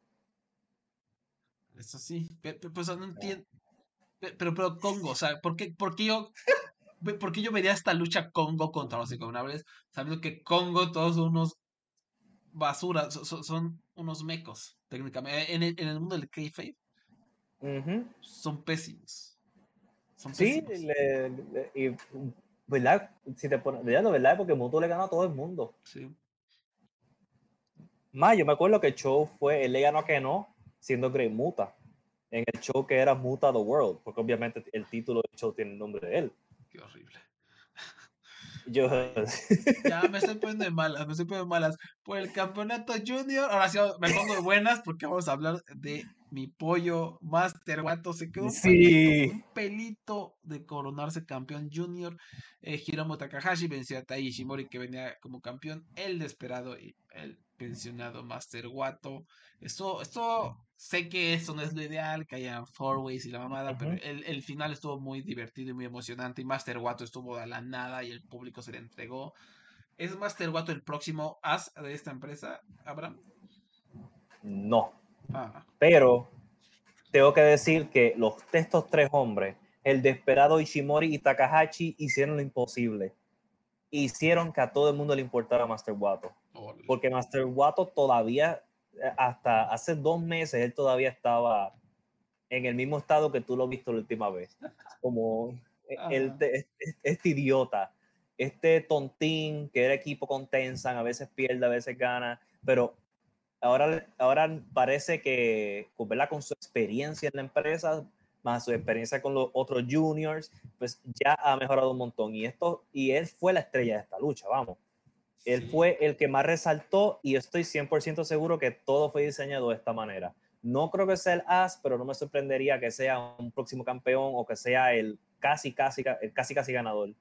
Eso sí, pe- pe- pues no entiendo. Pe- Pero, pero Congo, o sea, ¿por qué, por qué yo ¿por qué yo vería esta lucha Congo contra los ingobernables? Sabiendo que Congo todos son unos basuras, so- so- son, unos mecos, técnicamente. En el, en el mundo del kayfabe Ujú. son pésimos. Son Sí, pésimos. le- le- y, ¿verdad? Si te pones, ¿verdad? ¿verdad? Porque Muto le ganó a todo el mundo. Sí. Más, yo me acuerdo que el show fue, él le ganó a que no, siendo Great Muta. En el show que era Muta the World, porque obviamente el título del show tiene el nombre de él. Qué horrible. Yo, Ya me estoy poniendo de malas, me estoy poniendo de malas. Por el campeonato junior, ahora sí me pongo de buenas porque vamos a hablar de mi pollo Master Guato. Se quedó un, Sí. pelito, un pelito de coronarse campeón junior. Eh, Hiromu Takahashi venció a Tai Ishimori que venía como campeón. El desesperado y el pensionado Master Guato. Esto, esto, sé que eso no es lo ideal, que haya four ways y la mamada, pero Ujú. el, el final estuvo muy divertido y muy emocionante. Y Master Guato estuvo a la nada y el público se le entregó. ¿Es Master Guato el próximo as de esta empresa, Abraham? no. Ah, Pero tengo que decir que los estos tres hombres, el desesperado Ishimori y Takahashi, hicieron lo imposible. Hicieron que a todo el mundo le importara Master Wato. Porque Master Wato todavía, eh, hasta hace dos meses, él todavía estaba en el mismo estado que tú lo viste la última vez. Como eh, este, este idiota, este tontín que era equipo con Tensan, a veces pierde, a veces gana, pero ahora, ahora parece que con, ¿verdad? con su experiencia en la empresa, más su experiencia con los otros juniors, pues ya ha mejorado un montón. Y, esto, y él fue la estrella de esta lucha, vamos. Él Sí. fue el que más resaltó y estoy 100% seguro que todo fue diseñado de esta manera. No creo que sea el as, pero no me sorprendería que sea un próximo campeón o que sea el casi, casi, ca- el casi, casi ganador.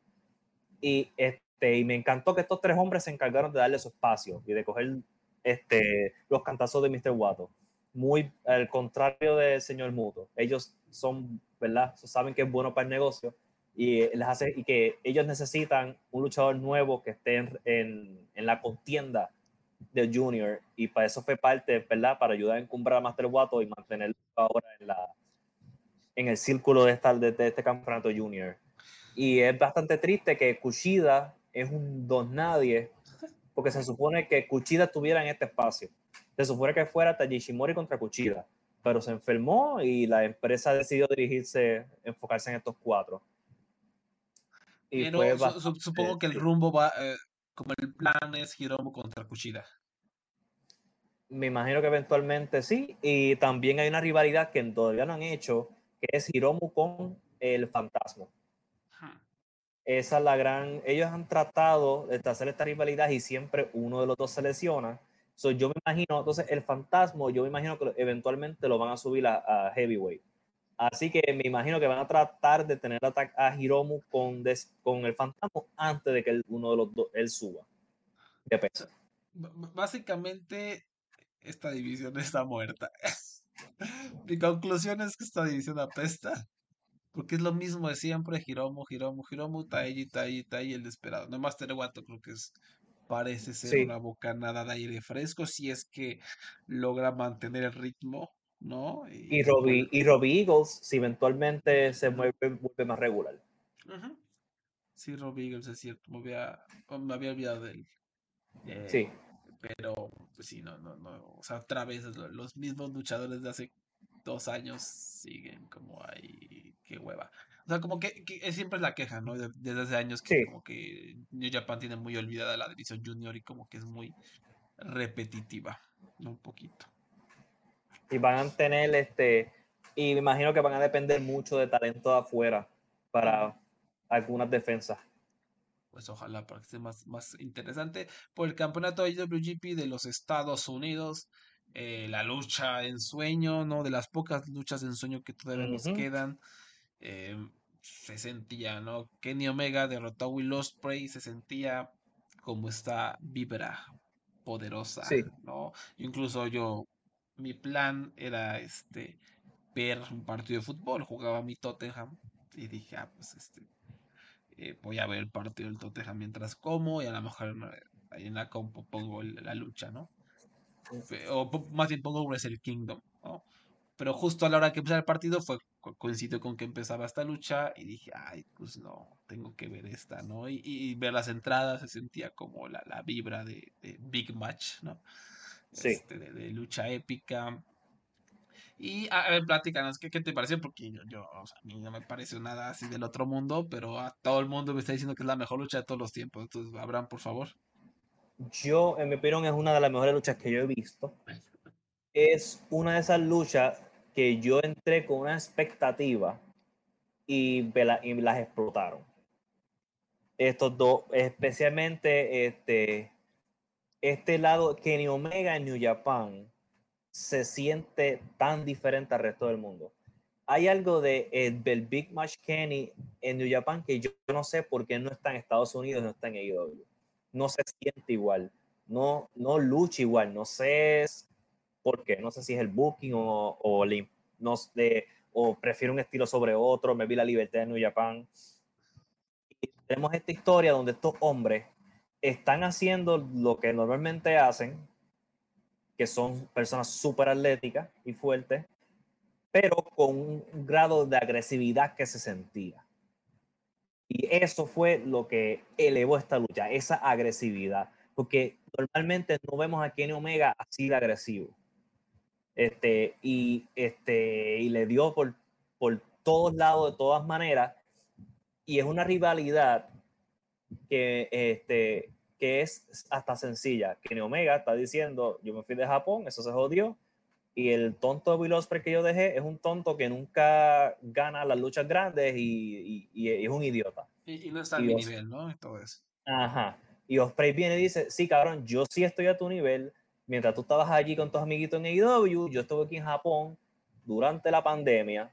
Y, este, y me encantó que estos tres hombres se encargaron de darle su espacio y de coger este, los cantazos de Mr. Wato. Muy al contrario del señor Muto. Ellos son, ¿verdad? Saben que es bueno para el negocio y, les hace, y que ellos necesitan un luchador nuevo que esté en, en, en la contienda de Junior y para eso fue parte, ¿verdad? Para ayudar a encumbrar a Master Wato y mantenerlo ahora en, la, en el círculo de, esta, de, de este campeonato Junior. Y es bastante triste que Kushida es un don nadie porque se supone que Kushida estuviera en este espacio. Se supone que fuera Tajishimori contra Kushida, pero se enfermó y la empresa decidió dirigirse, enfocarse en estos cuatro. Y Pero fue su- su- bastante supongo que el rumbo va, eh, como el plan es Hiromu contra Kushida. Me imagino que eventualmente sí. Y también hay una rivalidad que todavía no han hecho, que es Hiromu con el fantasma. Esa es la gran. Ellos han tratado de hacer esta rivalidad y siempre uno de los dos se lesiona. So, yo me imagino, entonces el fantasma, yo me imagino que eventualmente lo van a subir a, a Heavyweight. Así que me imagino que van a tratar de tener a, a Hiromu con, des- con el fantasma antes de que el- uno de los dos él suba de peso. Básicamente, esta división está muerta. Mi conclusión es que esta división apesta. Porque es lo mismo de siempre, Hiromu, Hiromu, Hiromu, Taiji, Taiji, Taiji, el desesperado. No Master Wato creo que es, parece ser Sí. una bocanada de aire fresco si es que logra mantener el ritmo, ¿no? Y por- Robbie, y Robbie Eagles, si eventualmente se mueve, vuelve más regular. Sí, Robbie Eagles es cierto, me había, me había olvidado de él. Eh, Sí. Pero, pues sí, no, no, no. O sea, otra vez lo- los mismos luchadores de hace dos años siguen como ahí, qué hueva. O sea, como que, que es siempre la queja, ¿no? De- desde hace años que Sí. como que New Japan tiene muy olvidada la división junior y como que es muy repetitiva, ¿no? Un poquito. y van a tener este y me imagino que van a depender mucho de talento de afuera para algunas defensas. Pues ojalá para que esté más, más interesante. Por el campeonato IWGP de los Estados Unidos, eh, la lucha en sueño, ¿no? De las pocas luchas en sueño que todavía nos quedan. eh, se sentía, ¿no? Kenny Omega derrotó a Will Ospreay, se sentía como esta vibra poderosa, Sí. ¿no? Incluso yo, mi plan era este ver un partido de fútbol, jugaba mi Tottenham y dije, ah, pues este, eh, voy a ver el partido del Tottenham mientras como y a lo mejor eh, ahí en la compu pongo la lucha, ¿no? O más bien pongo Wrestle Kingdom, ¿no? Pero justo a la hora que empezara el partido fue coincidió con que empezaba esta lucha y dije, ay, pues no, tengo que ver esta, ¿no? Y, y ver las entradas se sentía como la, la vibra de, de, Big Match, ¿no? Sí. Este, de, de, lucha épica. Y a, ver, platícanos, ¿qué, ¿qué, te pareció? Porque yo, yo o sea, a mí no me pareció nada así del otro mundo, pero a todo el mundo me está diciendo que es la mejor lucha de todos los tiempos. Entonces, Abraham, por favor. Yo, en mi opinión, es una de las mejores luchas que yo he visto. Es una de esas luchas que yo entré con una expectativa y, y las explotaron. Estos dos, especialmente este, este lado, Kenny Omega en New Japan se siente tan diferente al resto del mundo. Hay algo de el, del Big Match Kenny en New Japan que yo no sé por qué no está en Estados Unidos, no está en AEW. No se siente igual, no, no lucha igual, no sé por qué, no sé si es el booking o, o, no, de, o prefiero un estilo sobre otro, me vi la libertad de New Japan. Y tenemos esta historia donde estos hombres están haciendo lo que normalmente hacen, que son personas súper atléticas y fuertes, pero con un grado de agresividad que se sentía. Y eso fue lo que elevó esta lucha, esa agresividad, porque normalmente no vemos a Kenny Omega así de agresivo. Este, y, este, y le dio por, por todos lados, de todas maneras, y es una rivalidad que, este, que es hasta sencilla. Kenny Omega está diciendo, yo me fui de Japón, eso se jodió, y el tonto de Will Ospreay que yo dejé es un tonto que nunca gana las luchas grandes y, y, y es un idiota. Y, no está a mi nivel, ¿no? Y todo eso. Ajá. Y Osprey viene y dice, sí, cabrón, yo sí estoy a tu nivel. Mientras tú estabas allí con tus amiguitos en AEW, yo estuve aquí en Japón durante la pandemia,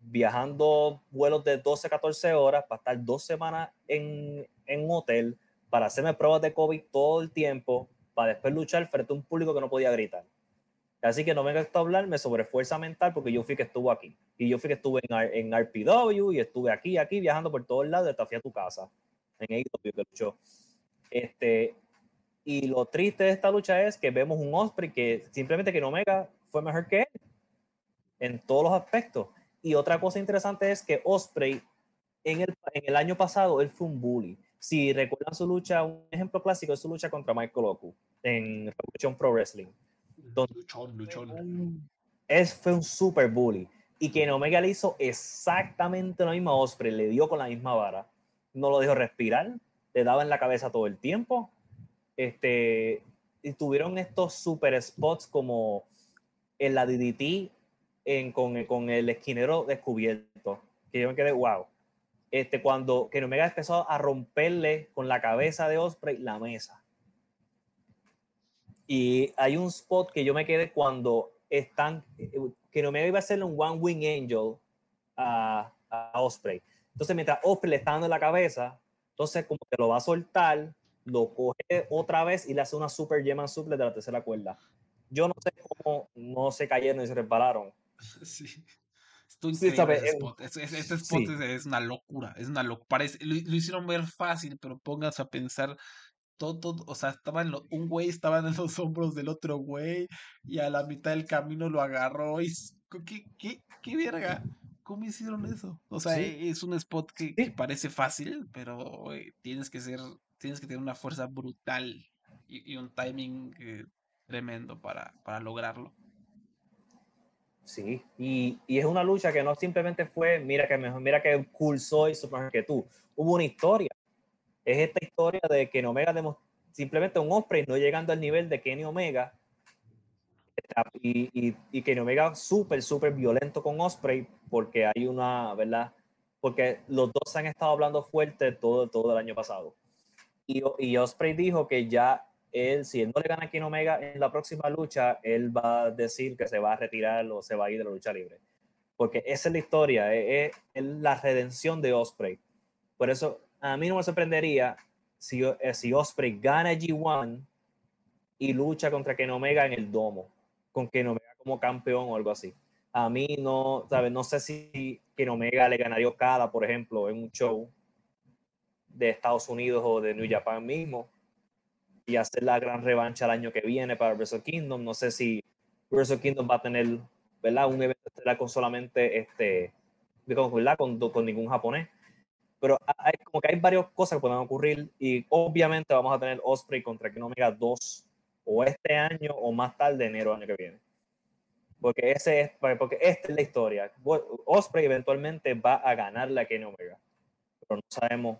viajando vuelos de 12, 14 horas para estar dos semanas en, en un hotel, para hacerme pruebas de COVID todo el tiempo, para después luchar frente a un público que no podía gritar. Así que no venga a hablarme sobre fuerza mental porque yo fui que estuve aquí. Y yo fui que estuve en, en RPW y estuve aquí, aquí, viajando por todos lados, hasta fui a tu casa. En AEW que luchó. Este, y lo triste de esta lucha es que vemos un Osprey que simplemente que en Omega fue mejor que él en todos los aspectos. Y otra cosa interesante es que Osprey en el, en el año pasado él fue un bully. Si recuerdan su lucha, un ejemplo clásico es su lucha contra Michael Oku en Revolution Pro Wrestling. Donde luchón, luchón. Es, fue un super bully. Y que en Omega le hizo exactamente lo mismo a Osprey, le dio con la misma vara. No lo dejó respirar, le daba en la cabeza todo el tiempo. Este, y tuvieron estos super spots como en la DDT en, con, con, el esquinero descubierto. Que yo me quedé, wow. Este, cuando que Omega empezó a romperle con la cabeza de Osprey la mesa. Y hay un spot que yo me quedé cuando están, que Omega iba a hacerle un One Wing Angel a, a Osprey. Entonces, mientras Osprey le está dando la cabeza, entonces como que lo va a soltar, lo coge otra vez y le hace una super German suplex de la tercera cuerda. Yo no sé cómo no se cayeron y se repararon. Sí. Estoy sí, ese spot. Este, este spot sí. es, es, una locura, es una locura. Lo, lo, hicieron ver fácil, pero pónganse a pensar todo, todo o sea, estaban un güey estaban en los hombros del otro güey y a la mitad del camino lo agarró y ¿qué, qué, qué verga? ¿Cómo hicieron eso? O sea, sí. es un spot que, que, parece fácil, pero tienes que ser, tienes que tener una fuerza brutal y, y un timing eh, tremendo para, para lograrlo. Sí, y, y, es una lucha que no simplemente fue, mira que mejor, mira que cool soy, mejor que tú. Hubo una historia. Es esta historia de que Omega simplemente un Osprey no llegando al nivel de Kenny Omega y, y, y Kenny Omega súper, súper violento con Osprey porque hay una, ¿verdad? Porque los dos han estado hablando fuerte todo, todo el año pasado. Y, y Osprey dijo que ya él, si él no le gana a Kenny Omega en la próxima lucha, él va a decir que se va a retirar o se va a ir de la lucha libre. Porque esa es la historia, es, es la redención de Osprey. Por eso, a mí no me sorprendería si, si Osprey gana G1 y lucha contra Kenny Omega en el domo, con Kenny Omega como campeón o algo así. A mí no, ¿sabes? No sé si Kenny Omega le ganaría Okada, por ejemplo, en un show de Estados Unidos o de New Japan mismo y hacer la gran revancha el año que viene para Wrestle Kingdom. No sé si Wrestle Kingdom va a tener ¿verdad? un evento estelar con solamente este, con, ¿verdad? Con, con ningún japonés. Pero hay, como que hay varias cosas que pueden ocurrir y obviamente vamos a tener Osprey contra Omega 2 o este año o más tarde, enero año que viene. Porque, ese es, porque esta es la historia. Osprey eventualmente va a ganar la Kenny Omega, pero no sabemos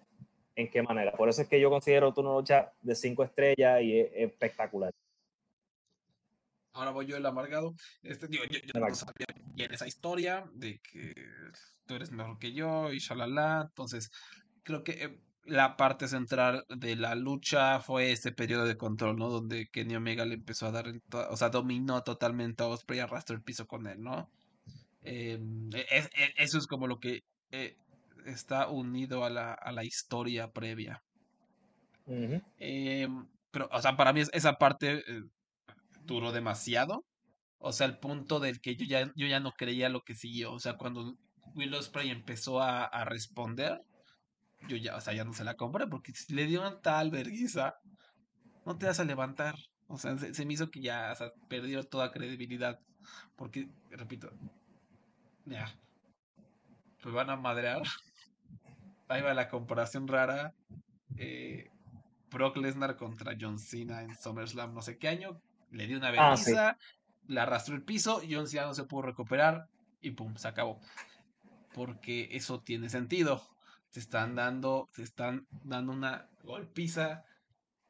en qué manera. Por eso es que yo considero tu lucha de cinco estrellas y es espectacular ahora voy yo el amargado. Este, yo, no sabía bien esa historia de que tú eres mejor que yo y shalala. Entonces, creo que eh, la parte central de la lucha fue este periodo de control, ¿no? Donde Kenny Omega le empezó a dar, o sea, dominó totalmente a Osprey y arrastró el piso con él, ¿no? Em, e, e, eso es como lo que eh, está unido a la, a la historia previa. Em, pero, o sea, para mí esa parte duró demasiado. O sea, el punto del que yo ya, yo ya no creía lo que siguió. O sea, cuando Will Ospreay empezó a, responder, yo ya, o sea, ya no se la compré porque si le dieron tal vergüenza, no te vas a levantar. O sea, se, me hizo que ya, perdió toda credibilidad. Porque, repito, ya, pues van a madrear. Ahí va la comparación rara. Eh, Brock Lesnar contra John Cena en SummerSlam, no sé qué año le dio una ah, vergüenza, la arrastró el piso, John Cena no se pudo recuperar y pum, se acabó. Porque eso tiene sentido. Te están dando, te están dando una golpiza,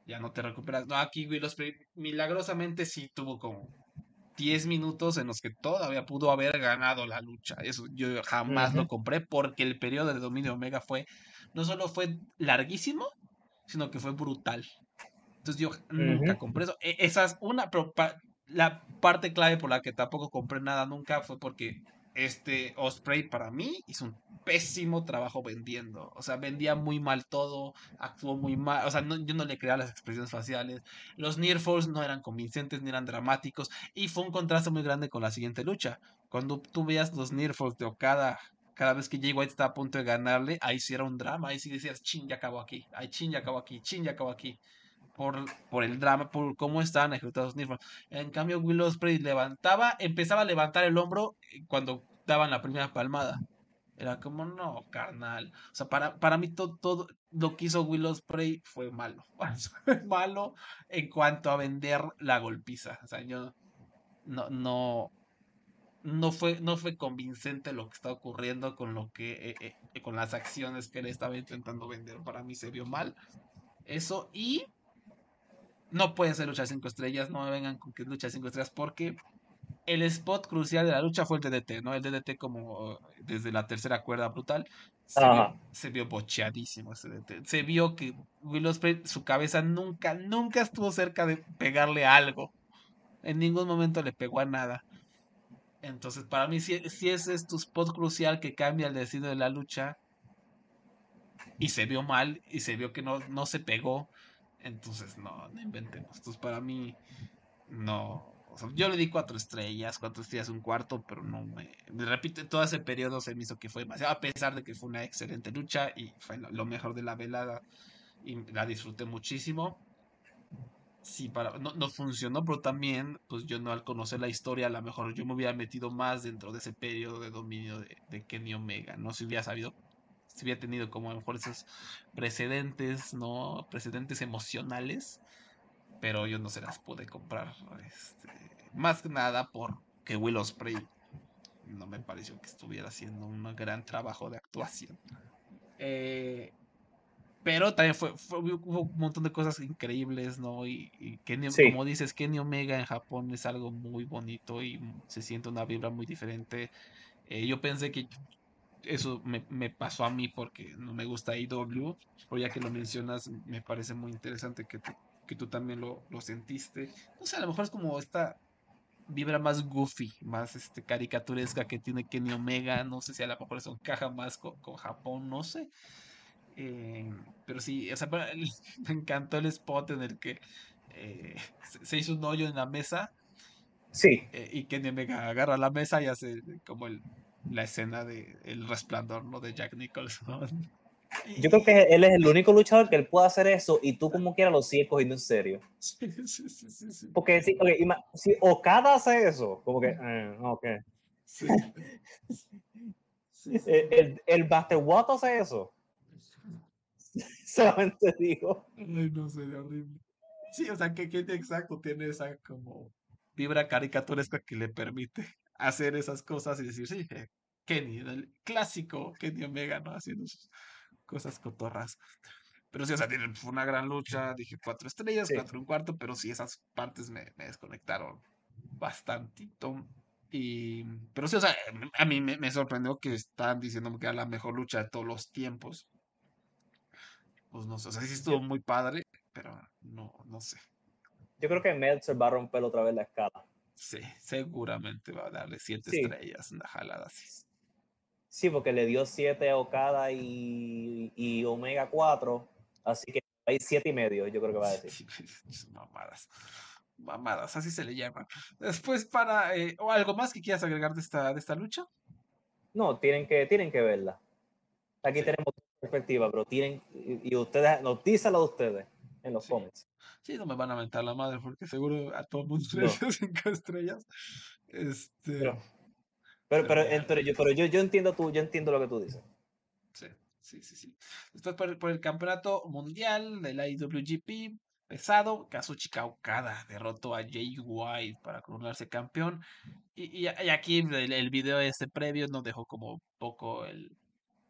ya no te recuperas. No, aquí Will milagrosamente sí tuvo como 10 minutos en los que todavía pudo haber ganado la lucha. Eso yo jamás lo compré porque el periodo de dominio Omega fue, no solo fue larguísimo, sino que fue brutal. Entonces yo nunca compré eso. E, esa es una, pero la parte clave por la que tampoco compré nada nunca fue porque este Osprey para mí hizo un pésimo trabajo vendiendo. O sea, vendía muy mal todo, actuó muy mal. O sea, yo no le creía las expresiones faciales. Los Near Falls no eran convincentes ni eran dramáticos. Y fue un contraste muy grande con la siguiente lucha. Cuando tú veías los Near Falls de Okada, cada vez que Jay White estaba a punto de ganarle, ahí sí era un drama. Ahí sí decías, ching, ya acabó aquí. Ay, ching, ya acabó aquí. Ching, ya acabó aquí por, por el drama, por cómo estaban ejecutados Nirvana. En cambio, Will Ospreay levantaba, empezaba a levantar el hombro eh, cuando daban la primera palmada. Era como, no, carnal. O sea, para, para mí todo, todo lo que hizo Will Ospreay fue malo. Fue malo en cuanto a vender la golpiza. O sea, yo no, no, no fue, no fue convincente lo que está ocurriendo con lo que, eh, eh, con las acciones que él estaba intentando vender. Para mí se vio mal. Eso y no pueden ser luchas 5 estrellas, no me vengan con que es lucha 5 estrellas, porque el spot crucial de la lucha fue el DDT, ¿no? El DDT como desde la tercera cuerda brutal, se, vio, bocheadísimo ese DDT. Se vio que Will Ospreay, su cabeza nunca, nunca estuvo cerca de pegarle algo. En ningún momento le pegó a nada. Entonces, para mí, si, si ese es tu spot crucial que cambia el destino de la lucha, y se vio mal, y se vio que no, no se pegó, entonces, no, no inventemos. Entonces, para mí, no. yo le di cuatro estrellas, cuatro estrellas, un cuarto, pero no me. Repito, todo ese periodo se me hizo que fue demasiado, a pesar de que fue una excelente lucha y fue lo mejor de la velada y la disfruté muchísimo. Sí, para, no, no funcionó, pero también, pues yo no al conocer la historia, a lo mejor yo me hubiera metido más dentro de ese periodo de dominio de, de Kenny Omega, no si hubiera sabido si había tenido como a lo mejor esos precedentes, ¿no? Precedentes emocionales, pero yo no se las pude comprar. Este, más que nada porque Will Ospreay no me pareció que estuviera haciendo un gran trabajo de actuación. Eh, pero también fue, hubo un montón de cosas increíbles, ¿no? Y, como dices, Kenny Omega en Japón es algo muy bonito y se siente una vibra muy diferente. Eh, yo pensé que eso me, pasó a mí porque no me gusta IW, pero ya que lo mencionas, me parece muy interesante que, que tú también lo, sentiste. No sé, a lo mejor es como esta vibra más goofy, más este caricaturesca que tiene Kenny Omega, no sé si a lo mejor eso encaja más con, Japón, no sé. Eh, pero sí, o sea, me encantó el spot en el que eh, se hizo un hoyo en la mesa. Sí. Eh, y Kenny Omega agarra la mesa y hace como el la escena de El Resplandor, ¿no? De Jack Nicholson. Yo creo que él es el único luchador que él puede hacer eso y tú como quiera lo sigues cogiendo en serio. Sí, sí, sí, sí, Porque si, okay, si Okada hace eso, como que, eh, ok. Sí, sí. El, el, el Buster Watt hace eso. Solamente digo. Ay, no sé, horrible. Sí, o sea, que Kenny exacto tiene esa como vibra caricaturesca que le permite hacer esas cosas y decir, sí, Kenny, el clásico Kenny Omega, ¿no? Haciendo sus cosas cotorras. Pero sí, o sea, fue una gran lucha, dije cuatro estrellas, Sí. cuatro y un cuarto, pero sí, esas partes me, me desconectaron bastantito. Y, pero sí, o sea, a mí me, me sorprendió que están diciéndome que era la mejor lucha de todos los tiempos. Pues no sé, o sea, sí estuvo muy padre, pero no, no sé. Yo creo que Meltzer va a romper otra vez la escala. Sí, seguramente va a darle siete Sí. estrellas, una jalada así. Sí, porque le dio 7 a Okada y, y Omega 4. Así que hay 7 y medio, yo creo que va a decir. Mamadas. Mamadas, así se le llama. Después para, eh, o algo más que quieras agregar de esta, de esta lucha. No, tienen que, tienen que verla. Aquí Sí. tenemos perspectiva, pero tienen. Y, ustedes, lo de ustedes en los Sí. comments. Sí, no me van a mentar la madre porque seguro a todo mundo le cinco estrellas. Este, Pero, pero, pero, Pero- pero yo, pero yo, yo entiendo tú, yo entiendo lo que tú dices. sí, sí, sí, sí. Después por, el- por el campeonato mundial de la IWGP pesado, Kazuchika Okada derrotó a Jay White para coronarse campeón. Y, y- y aquí el, el video este previo nos dejó como poco el,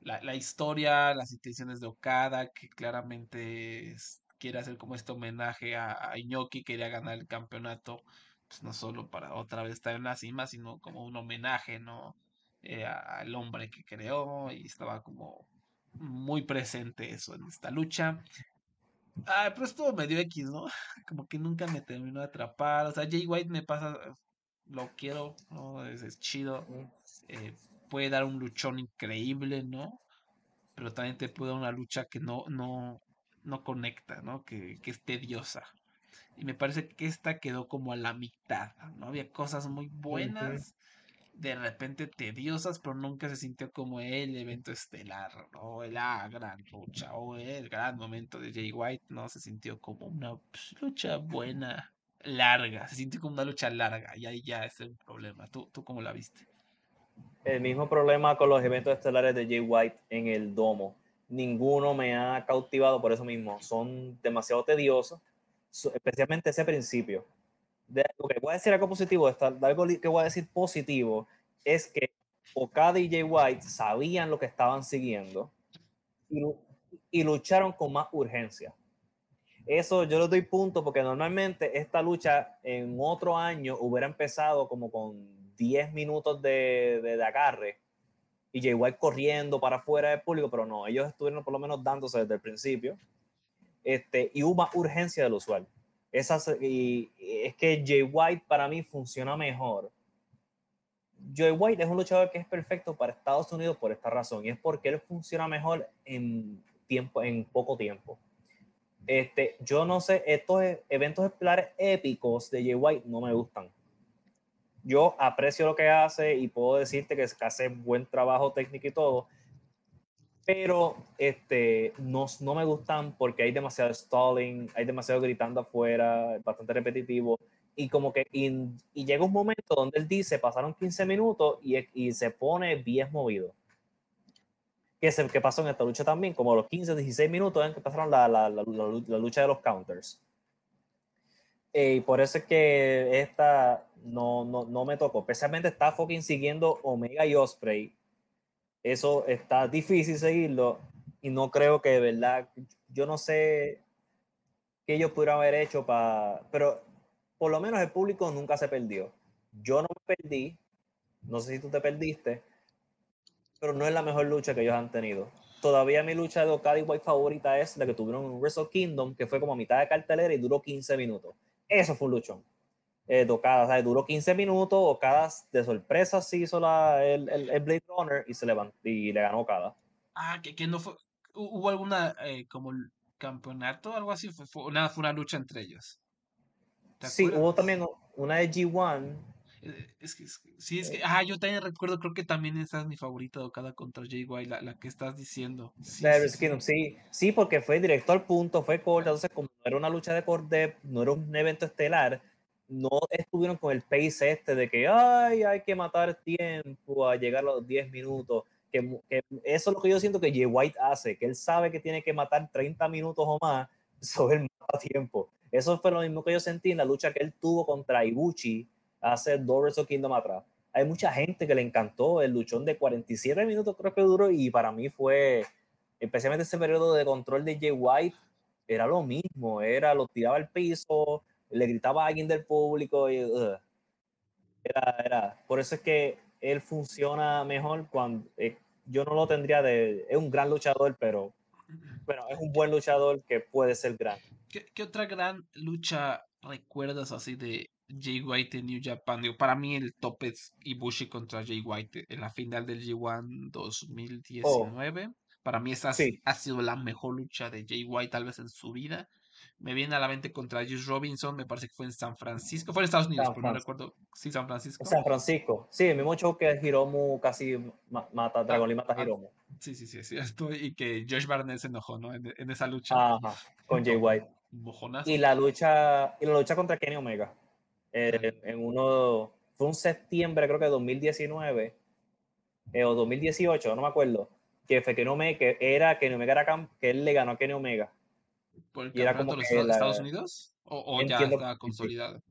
la, la historia, las intenciones de Okada, que claramente es- quiere hacer como este homenaje a, a Inoki, quería ganar el campeonato, pues no solo para otra vez estar en la cima, sino como un homenaje, ¿no? Eh, a- al hombre que creó y estaba como muy presente eso en esta lucha. Ah, pero estuvo medio X, ¿no? Como que nunca me terminó de atrapar. O sea, Jay White me pasa, lo quiero, ¿no? Es, es chido. eh, puede dar un luchón increíble, ¿no? Pero también te puede dar una lucha que no, no, no conecta, ¿no? Que, que es tediosa. Y me parece que esta quedó como a la mitad, ¿no? Había cosas muy buenas, de repente tediosas, pero nunca se sintió como el evento estelar, ¿no? La gran lucha o el gran momento de Jay White, ¿no? Se sintió como una pues, lucha buena, larga, se sintió como una lucha larga y ahí ya es el problema. ¿Tú, tú cómo la viste? El mismo problema con los eventos estelares de Jay White en el domo. Ninguno me ha cautivado por eso mismo. Son demasiado tediosos, so- especialmente ese principio. De, ok, voy a decir algo positivo. de algo que voy a decir positivo es que Okada y Jay White sabían lo que estaban siguiendo y, y lucharon con más urgencia. Eso yo le doy punto porque normalmente esta lucha en otro año hubiera empezado como con 10 minutos de, de, de agarre y Jay White corriendo para afuera del público, pero no, ellos estuvieron por lo menos dándose desde el principio. Este, y hubo más urgencia del usual. Esas, y, es que Jay White para mí funciona mejor. Jay White es un luchador que es perfecto para Estados Unidos por esta razón, y es porque él funciona mejor en, tiempo, en poco tiempo. Este, yo no sé, estos e- eventos estelares épicos de Jay White no me gustan. Yo aprecio lo que hace y puedo decirte que, hace buen trabajo técnico y todo, pero este, no, no me gustan porque hay demasiado stalling, hay demasiado gritando afuera, bastante repetitivo. Y como que y, y llega un momento donde él dice, pasaron 15 minutos y, y se pone bien movido. Que es el que pasó en esta lucha también, como los 15, 16 minutos en que pasaron la, la, la- la lucha de los counters. Eh, y por eso es que esta no, no, no me tocó. Especialmente está fucking siguiendo Omega y Osprey. Eso está difícil seguirlo. Y no creo que de verdad, yo no sé qué ellos pudieran haber hecho para. Pero por lo menos el público nunca se perdió. Yo no me perdí. No sé si tú te perdiste. Pero no es la mejor lucha que ellos han tenido. Todavía mi lucha de Okada y White favorita es la que tuvieron en Wrestle Kingdom, que fue como a mitad de cartelera y duró 15 minutos. Eso fue un luchón. Eh, Okada, ¿sabes? duró 15 minutos. Okada de sorpresa sí hizo la, el, el, el Blade Runner y, se levantó, y le ganó Okada. Ah, que, que no fue. hu- ¿Hubo alguna eh, como el campeonato algo así? Fue, fue una, fue una lucha entre ellos. ¿Te Sí, hubo también una de G1. Eh, Es que, es que- sí, es que, ah, yo también recuerdo, creo que también esa es mi favorita de Okada contra Jay White, la, la que estás diciendo. Sí, de sí, sí. Sí, sí, porque fue directo al punto, fue corta, entonces como no era una lucha de cordep, no era un evento estelar, no estuvieron con el pace este de que ay, hay que matar tiempo a llegar a los 10 minutos. que, que eso es lo que yo siento que Jay White hace, que él sabe que tiene que matar 30 minutos o más, sobre el tiempo. Eso fue lo mismo que yo sentí en la lucha que él tuvo contra Ibuchi hace dos Wrestle Kingdom atrás. Hay mucha gente que le encantó el luchón de 47 minutos, creo que duró, y para mí fue, especialmente ese periodo de control de Jay White, era lo mismo, era lo tiraba al piso, le gritaba a alguien del público y ugh. era, era, por eso es que él funciona mejor cuando eh, yo no lo tendría de, es un gran luchador, pero bueno, es un buen luchador que puede ser grande. ¿Qué, qué otra gran lucha recuerdas así de Jay White en New Japan? Digo, para mí el top es Ibushi contra Jay White en la final del G1 2019. Para mí esa ha- Sí. ha sido la mejor lucha de Jay White tal vez en su vida. Me viene a la mente contra Juice Robinson, me parece que fue en San Francisco. Fue en Estados Unidos, pero no recuerdo. Sí, San Francisco. San Francisco, sí, el mismo show que Hiromu casi ma- mata, Dragon Lee mata a ah, Hiromu. Sí, sí, sí, es cierto. Y que Josh Barnett se enojó, ¿no? En, en esa lucha. Ajá, con Jay White. Mojonazo. Y la lucha, y la lucha contra Kenny Omega. Eh, en uno, fue un septiembre, creo que 2019 eh, o 2018, no me acuerdo. Que fue Kenny Omega, que era Kenny Omega, era cam- que él le ganó a Kenny Omega. ¿Por el y era como de los que Estados- la- Estados Unidos? ¿O, o ya que sí. consolidado?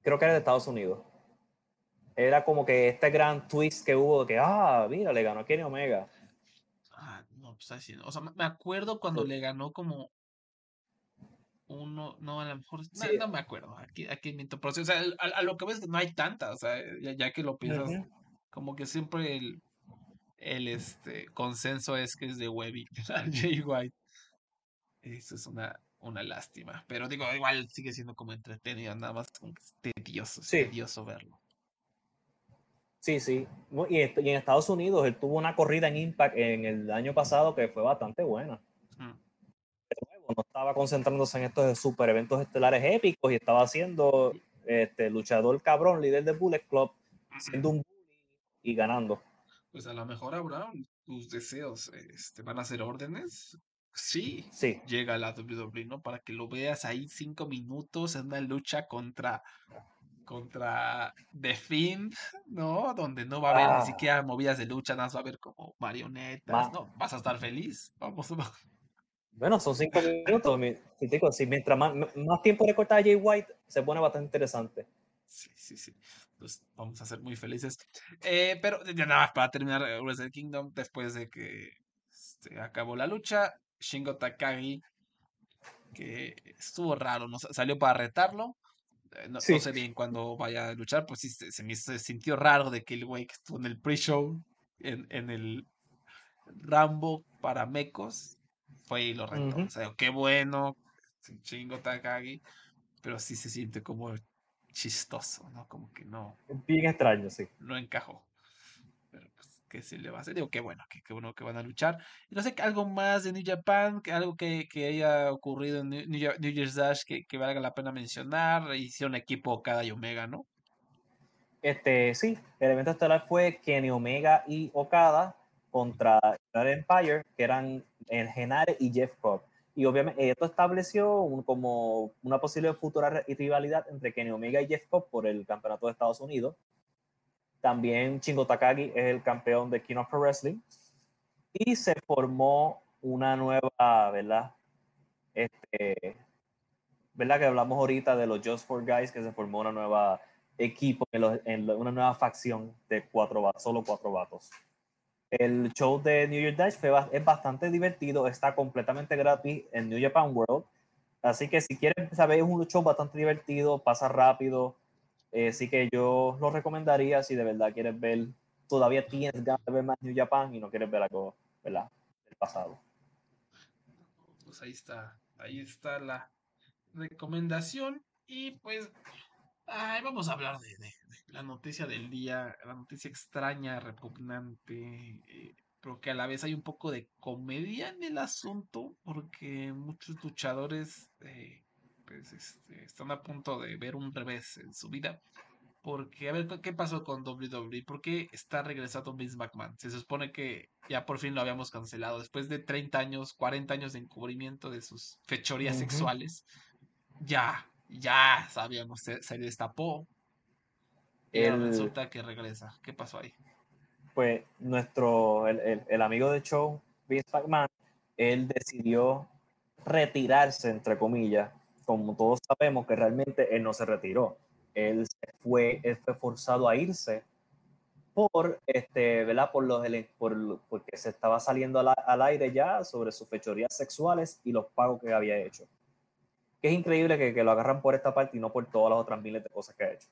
Creo que era de Estados Unidos. Era como que este gran twist que hubo de que, ah, mira, le ganó a Kenny Omega. Ah, no, pues así, no. O sea, me me acuerdo cuando Sí. le ganó como uno, no, a lo mejor, no, Sí. no me acuerdo, aquí, aquí miento, pero sí, o sea, a, a lo que ves no hay tanta, o sea, ya, ya que lo piensas, como que siempre el, el este, consenso es que es de Webby, Jay White. Eso es una, una lástima, pero digo, igual sigue siendo como entretenido, nada más como que es tedioso, es Sí. tedioso verlo. Sí, sí. Y en Estados Unidos él tuvo una corrida en Impact en el año pasado que fue bastante buena. Nuevo, no estaba concentrándose en estos super eventos estelares épicos y estaba haciendo este luchador cabrón, líder de Bullet Club, siendo un bully y ganando. Pues a lo mejor, Abraham, tus deseos este, van a ser órdenes. Sí, Sí, llega a la WWE, ¿no? Para que lo veas ahí cinco minutos en una lucha contra, contra The Fiend, ¿no? Donde no va a haber Ah. ni siquiera movidas de lucha, nada más va a haber como marionetas, Ma- ¿no? Vas a estar feliz. Vamos, vamos. Bueno, son cinco minutos. mi- si, te digo, si mientras más, más tiempo le corta a Jay White, se pone bastante interesante. Sí, sí, sí. Entonces vamos a ser muy felices. Eh, pero ya nada más para terminar eh, Wrestle Kingdom, después de que este, acabó la lucha, Shingo Takagi, que estuvo raro, ¿no? Sa- Salió para retarlo. eh, No, sé bien cuándo vaya a luchar, pues sí, se, se me hizo- se sintió raro de que el güey que estuvo en el pre-show, en, en el Rambo para Mecos, fue y lo retó. Ujú. O sea, qué bueno, Shingo Takagi, pero sí se siente como chistoso, ¿no? Como que no, Bien extraño, sí. no encajó. Pero pues, ¿qué se le va a hacer? Digo, qué bueno, que qué bueno que van a luchar. Y no sé, algo más de New Japan, que algo que, que haya ocurrido en New, New Year's Dash que, que valga la pena mencionar. Hicieron equipo cada y Omega, ¿no? Este, sí, el evento estelar fue Kenny Omega y Okada contra Star Empire, que eran el Genare y Jeff Cobb. Y obviamente esto estableció un- como una posible futura rivalidad entre Kenny Omega y Jeff Cobb por el campeonato de Estados Unidos. También Shingo Takagi es el campeón de King of Pro Wrestling. Y se formó una nueva, ¿verdad? Este, ¿verdad? Que hablamos ahorita de los Just for Guys, que se formó una nueva equipo, en, los- en lo- una nueva facción de cuatro solo cuatro vatos. El show de New Year's Dash fue es bastante divertido, está completamente gratis en New Japan World. Así que si quieres saber, es un show bastante divertido, pasa rápido. eh, así que yo lo recomendaría si de verdad quieres ver, todavía tienes ganas de ver más New Japan y no quieres ver algo, ¿verdad? Del pasado. Pues ahí está, ahí está la recomendación. Y pues, ay, vamos a hablar de, de- de la noticia del día, la noticia extraña, repugnante, eh, pero que a la vez hay un poco de comedia en el asunto, porque muchos luchadores eh, pues, este, están a punto de ver un revés en su vida. Porque, a ver, ¿qué- ¿qué pasó con WWE? ¿Por qué está regresando Vince McMahon? Se supone que ya por fin lo habíamos cancelado. Después de 30 años, 40 años de encubrimiento de sus fechorías sexuales, ya, ya sabíamos, se, se destapó. Y El- resulta que regresa. ¿Qué pasó ahí? pues nuestro, el, el, el amigo de show, Vince McMahon, él decidió retirarse, entre comillas, como todos sabemos que realmente él no se retiró. Él se fue, él fue forzado a irse por, este, ¿verdad? Por los, por, porque se estaba saliendo al, al, aire ya sobre sus fechorías sexuales y los pagos que había hecho. Que es increíble que, que, lo agarran por esta parte y no por todas las otras miles de cosas que ha hecho.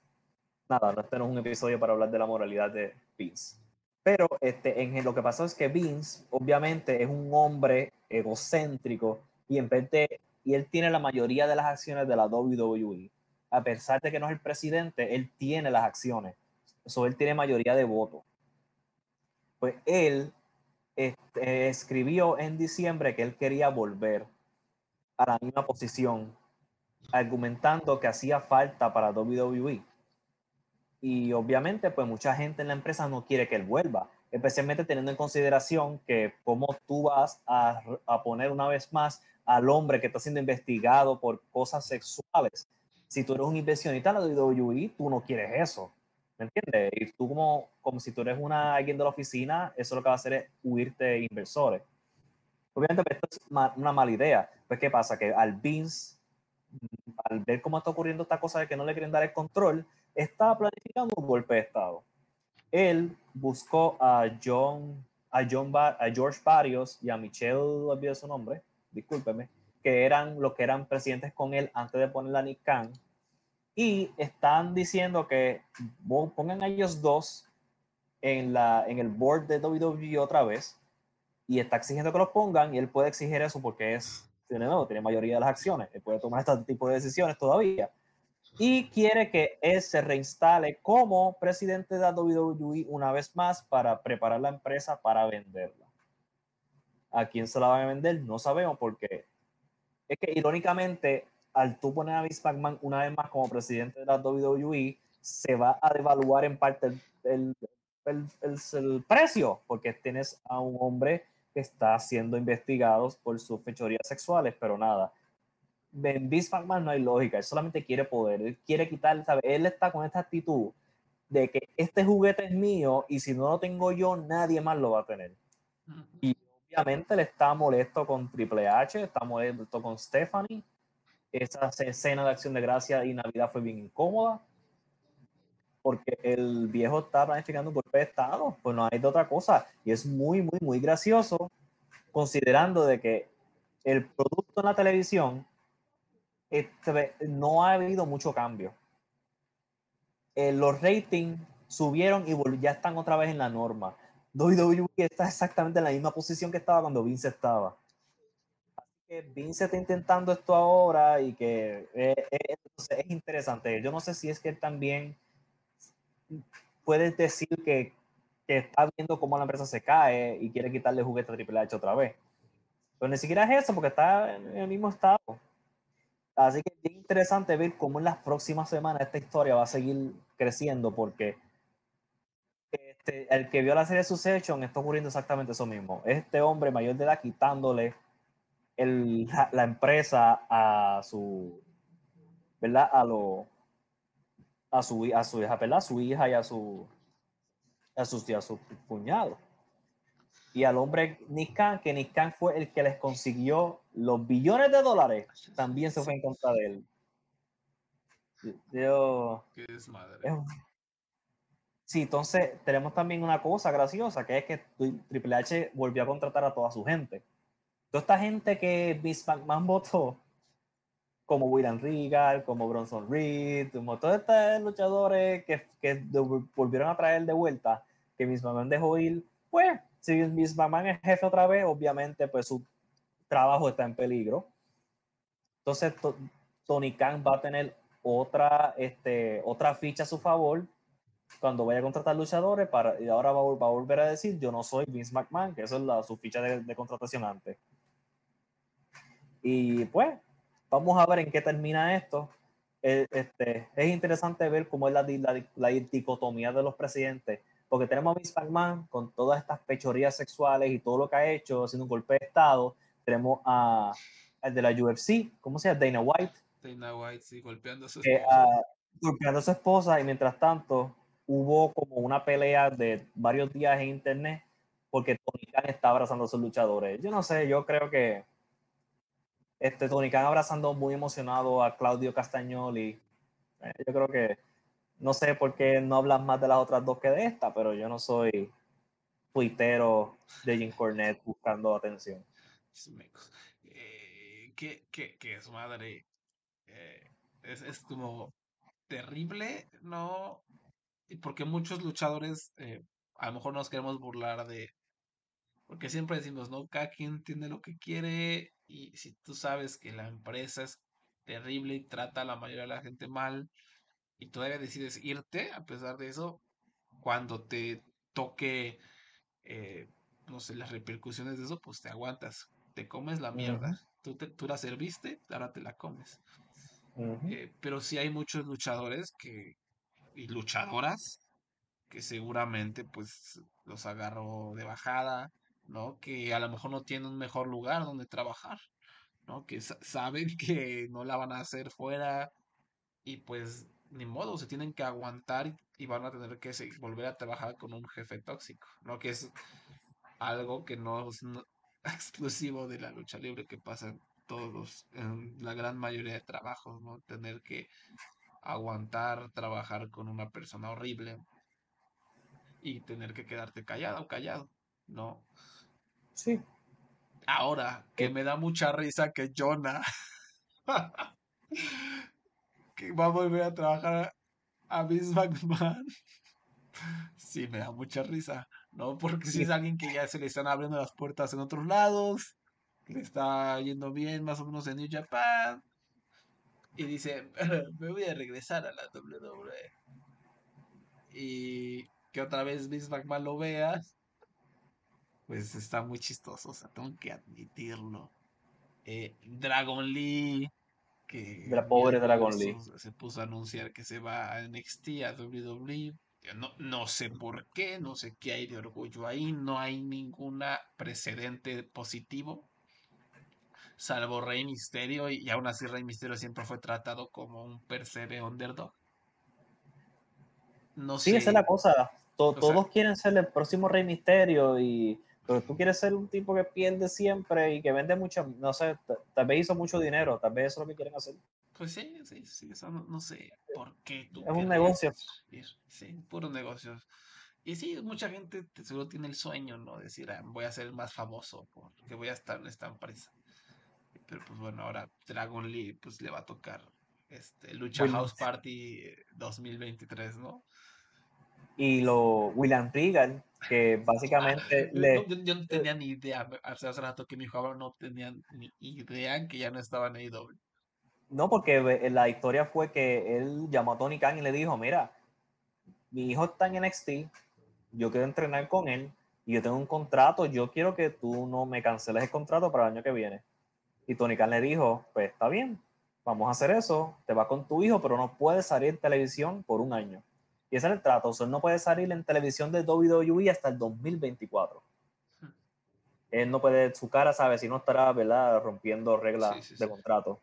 Nada, no este no es un episodio para hablar de la moralidad de Vince. Pero este, en, lo que pasó es que Vince, obviamente, es un hombre egocéntrico y en vez de, y él tiene la mayoría de las acciones de la WWE. A pesar de que no es el presidente, él tiene las acciones eso él tiene mayoría de votos. Pues él este, escribió en diciembre que él quería volver a la misma posición, argumentando que hacía falta para WWE. Y obviamente, pues mucha gente en la empresa no quiere que él vuelva, especialmente teniendo en consideración que cómo tú vas a, a poner una vez más al hombre que está siendo investigado por cosas sexuales. Si tú eres un inversionista en la WWE, tú no quieres eso. ¿Me entiendes? Y tú como, como si tú eres una, alguien de la oficina, eso lo que va a hacer es huirte de inversores. Obviamente pues, esto es una mala idea. Pues ¿qué pasa? Que al Vince, al ver cómo está ocurriendo esta cosa de que no le quieren dar el control, está planificando un golpe de Estado. Él buscó a John, a John, a George Barrios y a Michelle, olvidé su nombre, discúlpeme, que eran los que eran presidentes con él antes de poner a Nick Khan y están diciendo que pongan a ellos dos en, la, en el board de WWE otra vez y está exigiendo que los pongan y él puede exigir eso porque es, tiene, nuevo, tiene mayoría de las acciones, él puede tomar este tipo de decisiones todavía y quiere que él se reinstale como presidente de la WWE una vez más para preparar la empresa para venderla. ¿A quién se la van a vender? No sabemos porque es que irónicamente al tú poner a Vince McMahon una vez más como presidente de la WWE, se va a devaluar en parte el, el, el, el, precio, porque tienes a un hombre está siendo investigado por sus fechorías sexuales, pero nada. En Vince McMahon no hay lógica, él solamente quiere poder, él quiere quitar, ¿sabe? Él está con esta actitud de que este juguete es mío y si no lo tengo yo, nadie más lo va a tener. Y obviamente él está molesto con Triple H, está molesto con Stephanie, esa escena de acción de gracia y Navidad fue bien incómoda porque el viejo está planificando un golpe de estado, pues no hay de otra cosa y es muy muy muy gracioso considerando de que el producto en la televisión este, no ha habido mucho cambio. Eh, los ratings subieron y ya están otra vez en la norma. WWE está exactamente en la misma posición que estaba cuando Vince estaba que Vince está intentando esto ahora y que eh, eh, es interesante. Yo no sé si es que también puedes decir que, que, está viendo cómo la empresa se cae y quiere quitarle juguete a Triple H otra vez. Pero ni siquiera es eso, porque está en el mismo estado. Así que es interesante ver cómo en las próximas semanas esta historia va a seguir creciendo, porque este, el que vio la serie Succession está ocurriendo exactamente eso mismo. Este hombre mayor de edad quitándole el, la, empresa a su, ¿verdad? A lo, a su, a su hija, ¿verdad? A su hija y a su, a sus, a su cuñado. Y al hombre Nick Khan, que Nick Khan fue el que les consiguió los billones de dólares, también se fue en contra de él. Yo, Qué desmadre. Sí, entonces tenemos también una cosa graciosa, que es que Triple H volvió a contratar a toda su gente toda esta gente que Vince McMahon votó, como William Regal, como Bronson Reed, como todos estos luchadores que, que volvieron a traer de vuelta, que Vince McMahon dejó ir, pues, si Vince McMahon es jefe otra vez, obviamente, pues su trabajo está en peligro. Entonces, Tony Khan va a tener otra, este, otra ficha a su favor cuando vaya a contratar luchadores para, y ahora va, va, a volver a decir yo no soy Vince McMahon, que eso es la, su ficha de, de contratación antes. Y pues, vamos a ver en qué termina esto. Este, es interesante ver cómo es la, la, la, dicotomía de los presidentes, porque tenemos a Vince McMahon con todas estas pechorías sexuales y todo lo que ha hecho, haciendo un golpe de Estado. Tenemos a, el de la UFC, ¿cómo se llama? Dana White. Dana White, sí, golpeando a su esposa. Eh, golpeando a su esposa y mientras tanto, hubo como una pelea de varios días en internet porque Tony Khan está abrazando a sus luchadores. Yo no sé, yo creo que este Tony Khan abrazando muy emocionado a Claudio Castagnoli. Eh, yo creo que no sé por qué no hablas más de las otras dos que de esta, pero yo no soy tuitero de Jim Cornette buscando atención. Eh, que, que, que su madre eh, es, es como terrible, ¿no? Porque muchos luchadores eh, a lo mejor nos queremos burlar de... Porque siempre decimos, ¿no? Cada quien tiene lo que quiere y si tú sabes que la empresa es terrible y trata a la mayoría de la gente mal y todavía decides irte, a pesar de eso, cuando te toque, eh, no sé, las repercusiones de eso, pues te aguantas, te comes la mierda. tú, te, tú la serviste, ahora te la comes. Eh, pero sí hay muchos luchadores que, y luchadoras que seguramente pues los agarro de bajada, ¿no? Que a lo mejor no tienen un mejor lugar donde trabajar, ¿no? Que saben que no la van a hacer fuera y pues ni modo, se tienen que aguantar y, van a tener que volver a trabajar con un jefe tóxico, ¿no? Que es algo que no es exclusivo de la lucha libre que pasa en todos, en la gran mayoría de trabajos, ¿no? Tener que aguantar trabajar con una persona horrible y tener que quedarte callado o callado, ¿no? Sí. Ahora, que me da mucha risa que Jonah que va a volver a trabajar a Miss McMahon. Sí, me da mucha risa, ¿no? Porque si es alguien que ya se le están abriendo las puertas en otros lados, le está yendo bien más o menos en New Japan, y dice, me voy a regresar a la WWE. Y que otra vez Vince McMahon lo veas, pues está muy chistoso, o sea, tengo que admitirlo. Eh, Dragon Lee, que la pobre Dragon Lee se puso a anunciar que se va a NXT a WWE. No, no sé por qué, no sé qué hay de orgullo ahí, no hay ninguna precedente positivo salvo Rey Misterio, y, aún así Rey Misterio siempre fue tratado como un percebe underdog. No sí, esa es la cosa. todos quieren ser el próximo Rey Misterio, y, pero tú quieres ser un tipo que pierde siempre y que vende mucho, no sé, tal vez hizo mucho dinero, tal vez eso es lo que quieren hacer. Pues sí, sí, sí, eso no, sé por qué. Tú es un negocio. Sí, puro negocio. Y sí, mucha gente seguro tiene el sueño, ¿no? Decir, ah, voy a ser el más famoso porque voy a estar en esta empresa. Pero pues bueno, ahora Dragon Lee pues le va a tocar este Lucha House Party 2023, ¿no? Y lo William Regal, que básicamente le... yo, no tenía ni idea, hace rato que mi jugador no tenía ni idea que ya no estaba en AEW. No, porque la historia fue que él llamó a Tony Khan y le dijo, mira, mi hijo está en NXT, yo quiero entrenar con él y yo tengo un contrato, yo quiero que tú no me canceles el contrato para el año que viene. Y Tony Khan le dijo, pues está bien, vamos a hacer eso, te va con tu hijo, pero no puedes salir en televisión por un año. Y ese es el trato, o sea, él no puede salir en televisión de WWE hasta el 2024. Él no puede, su cara, sabe, si no estará, ¿verdad?, rompiendo reglas de contrato.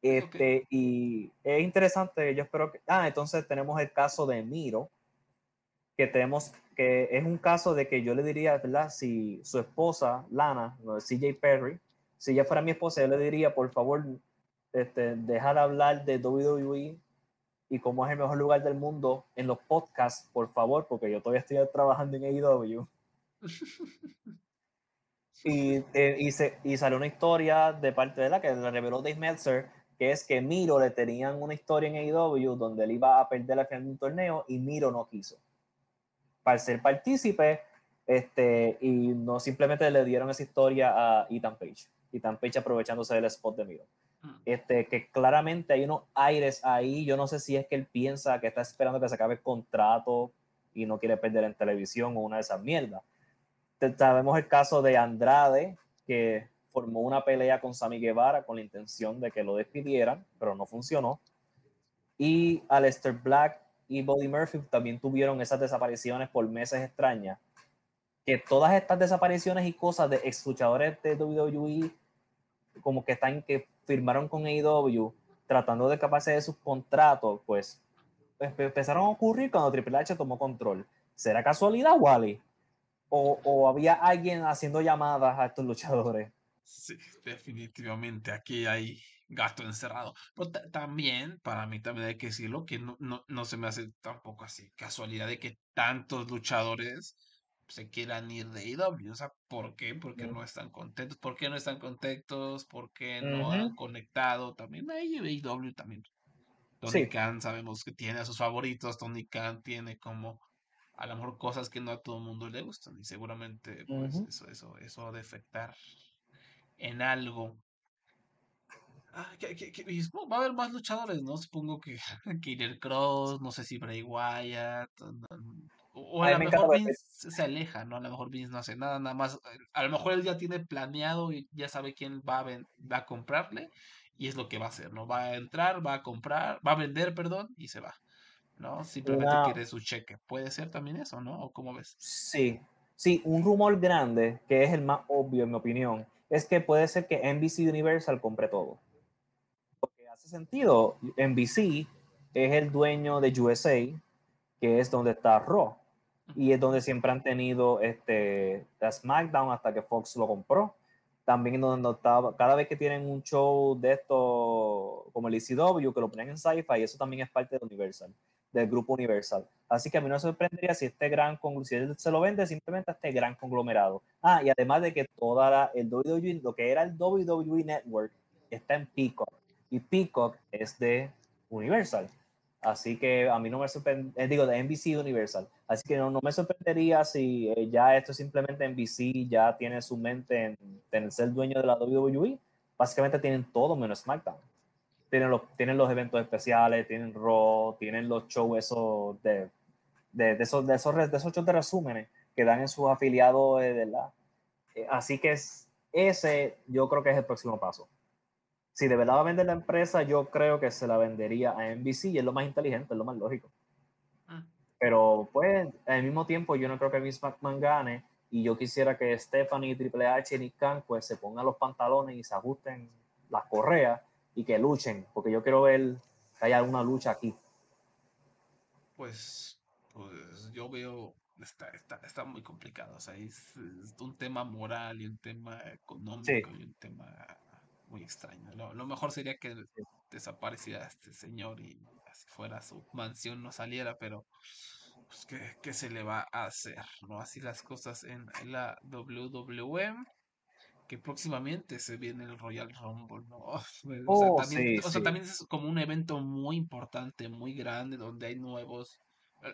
Este, Y es interesante, yo espero que... Ah, entonces tenemos el caso de Miro, que tenemos, que es un caso de que yo le diría, ¿verdad? Si su esposa, Lana, CJ Perry, si ella fuera mi esposa, yo le diría, por favor, este, deja de hablar de WWE y cómo es el mejor lugar del mundo en los podcasts, por favor, porque yo todavía estoy trabajando en AEW. y, eh, y, se, y salió una historia de parte de la que le reveló Dave Meltzer, que es que Miro le tenían una historia en AEW donde él iba a perder al final de un torneo y Miro no quiso. Para ser partícipe, este, y no simplemente le dieron esa historia a Ethan Page tan pecha aprovechándose del spot de Miro. Este, que claramente hay unos aires ahí. Yo no sé si es que él piensa que está esperando que se acabe el contrato y no quiere perder en televisión o una de esas mierdas. Sabemos el caso de Andrade, que formó una pelea con Sammy Guevara con la intención de que lo despidieran, pero no funcionó. Y Aleister Black y Buddy Murphy también tuvieron esas desapariciones por meses extrañas que todas estas desapariciones y cosas de ex luchadores de WWE, como que están que firmaron con AEW, tratando de escaparse de sus contratos, pues empe- empezaron a ocurrir cuando Triple H tomó control. ¿Será casualidad, Wally? ¿O, o había alguien haciendo llamadas a estos luchadores? Sí, definitivamente aquí hay gato encerrado. Pero ta- también, para mí también hay que decirlo, que no, no, no se me hace tampoco así casualidad de que tantos luchadores se quieran ir de AEW. O sea, ¿por qué? Porque no están contentos. ¿Por qué no están contentos? ¿Por qué no han conectado? También hay AEW también. Tony Sí. Khan sabemos que tiene a sus favoritos. Tony Khan tiene como a lo mejor cosas que no a todo el mundo le gustan. Y seguramente pues eso, eso, eso ha de afectar en algo. Ah, que- que- que- va a haber más luchadores, ¿no? Supongo que Killer Cross, no sé si Bray Wyatt, o, no- a A lo me mejor ver- Vince se aleja, ¿no? A lo mejor Vince no hace nada, nada más, eh, a lo mejor él ya tiene planeado y ya sabe quién va a, va a comprarle y es lo que va a hacer, ¿no? Va a entrar, va a comprar, va a vender, perdón, y se va, ¿no? Simplemente Una- quiere su cheque. Puede ser también eso, ¿no? ¿O cómo ves? Sí, sí, un rumor grande, que es el más obvio en mi opinión, es que puede ser que NBC Universal compre todo. Porque hace sentido, NBC es el dueño de USA, que es donde está Raw, y es donde siempre han tenido este, la SmackDown hasta que Fox lo compró. También donde estaba, cada vez que tienen un show de esto, como el ECW, que lo ponen en Sci-Fi, eso también es parte de Universal, del grupo Universal. Así que a mí no me sorprendería si este gran congl- si se lo vende simplemente a este gran conglomerado. Ah, y además de que toda la, el WWE, lo que era el WWE Network, está en Peacock. Y Peacock es de Universal. Así que a mí no me sorprendería, digo, de NBC Universal. Así que no, no me sorprendería si eh, ya esto simplemente NBC ya tiene su mente en, en ser dueño de la WWE. Básicamente tienen todo menos SmackDown. Tienen los, tienen los eventos especiales, tienen Raw, tienen los shows esos de, de, de esos, de, esos, de esos shows de resúmenes que dan en sus afiliados, eh, ¿verdad? Eh, así que es, ese yo creo que es el próximo paso. Si de verdad va a vender la empresa, yo creo que se la vendería a NBC y es lo más inteligente, es lo más lógico. Mm. Pero pues al mismo tiempo yo no creo que Vince McMahon gane y yo quisiera que Stephanie, Triple H y Nick Khan pues se pongan los pantalones y se ajusten las correas y que luchen, porque yo quiero ver que haya alguna lucha aquí. Pues, pues yo veo, está, está, está muy complicado, o sea, es, es un tema moral y un tema económico y un tema muy extraño. Lo, lo mejor sería que desapareciera este señor y así fuera su mansión no saliera, pero pues ¿qué, qué se le va a hacer? ¿No? Así las cosas en la WWE. Que próximamente se viene el Royal Rumble, ¿no? O sea, Oh, también, sí, o sea, sí. también es como un evento muy importante, muy grande, donde hay nuevos.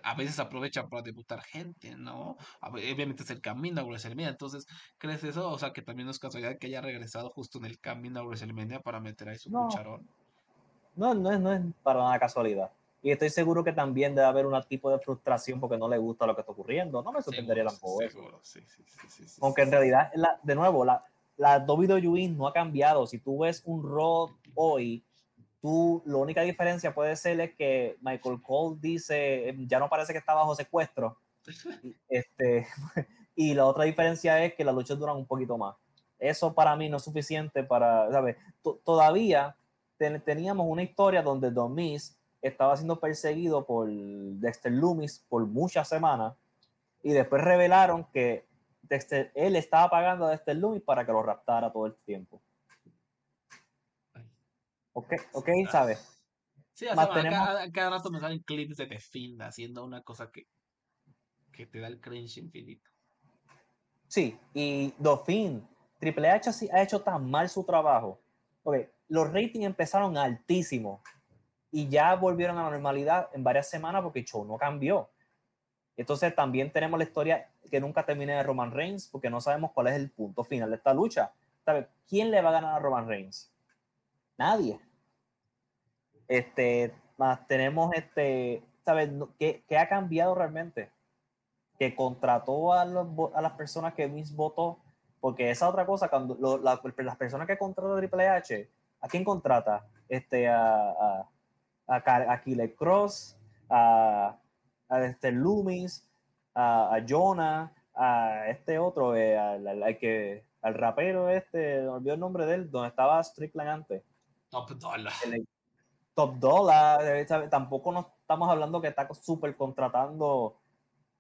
A veces aprovechan para debutar gente, ¿no? Obviamente es el camino a WrestleMania. Entonces, ¿crees eso? O sea, que también no es casualidad que haya regresado justo en el camino a WrestleMania para meter ahí su No. cucharón. No, no es, no es para nada casualidad. Y estoy seguro que también debe haber un tipo de frustración porque no le gusta lo que está ocurriendo. No me sorprendería tampoco seguro, sí, sí, sí, sí, Aunque sí, en sí. realidad, la, de nuevo, la, la WWE no ha cambiado. Si tú ves un Raw hoy, tú, la única diferencia puede ser es que Michael Cole dice, "Em, ya no parece que está bajo secuestro. Este, y la otra diferencia es que las luchas duran un poquito más. Eso para mí no es suficiente para, ¿sabes? To- Todavía ten- teníamos una historia donde Don Miz estaba siendo perseguido por Dexter Loomis por muchas semanas y después revelaron que Dexter, él estaba pagando a Dexter Loomis para que lo raptara todo el tiempo. Ok, ok, ¿sabes? Sí, o sea, a tenemos- cada, cada rato me salen clips de The Fiend haciendo una cosa que, que te da el cringe infinito. Sí, y Dauphin, Triple H ha hecho tan mal su trabajo. Ok, los ratings empezaron altísimos y ya volvieron a la normalidad en varias semanas porque el show no cambió. Entonces también tenemos la historia que nunca termina de Roman Reigns porque no sabemos cuál es el punto final de esta lucha. ¿Sabe? ¿Quién le va a ganar a Roman Reigns? Nadie. Este, más tenemos este, ¿sabes? ¿Qué, qué ha cambiado realmente? Que contrató a, los a las personas que Vince votó, porque esa otra cosa, cuando lo- la- las personas que contrata Triple H, ¿a quién contrata? Este, a, a, a, Cross, a, a este Loomis, a, Jonah, a este otro, eh, al, que, rapero este, olvidó el nombre de él, donde estaba Strickland antes. Top Dollar. Top dollar, tampoco no estamos hablando que está súper contratando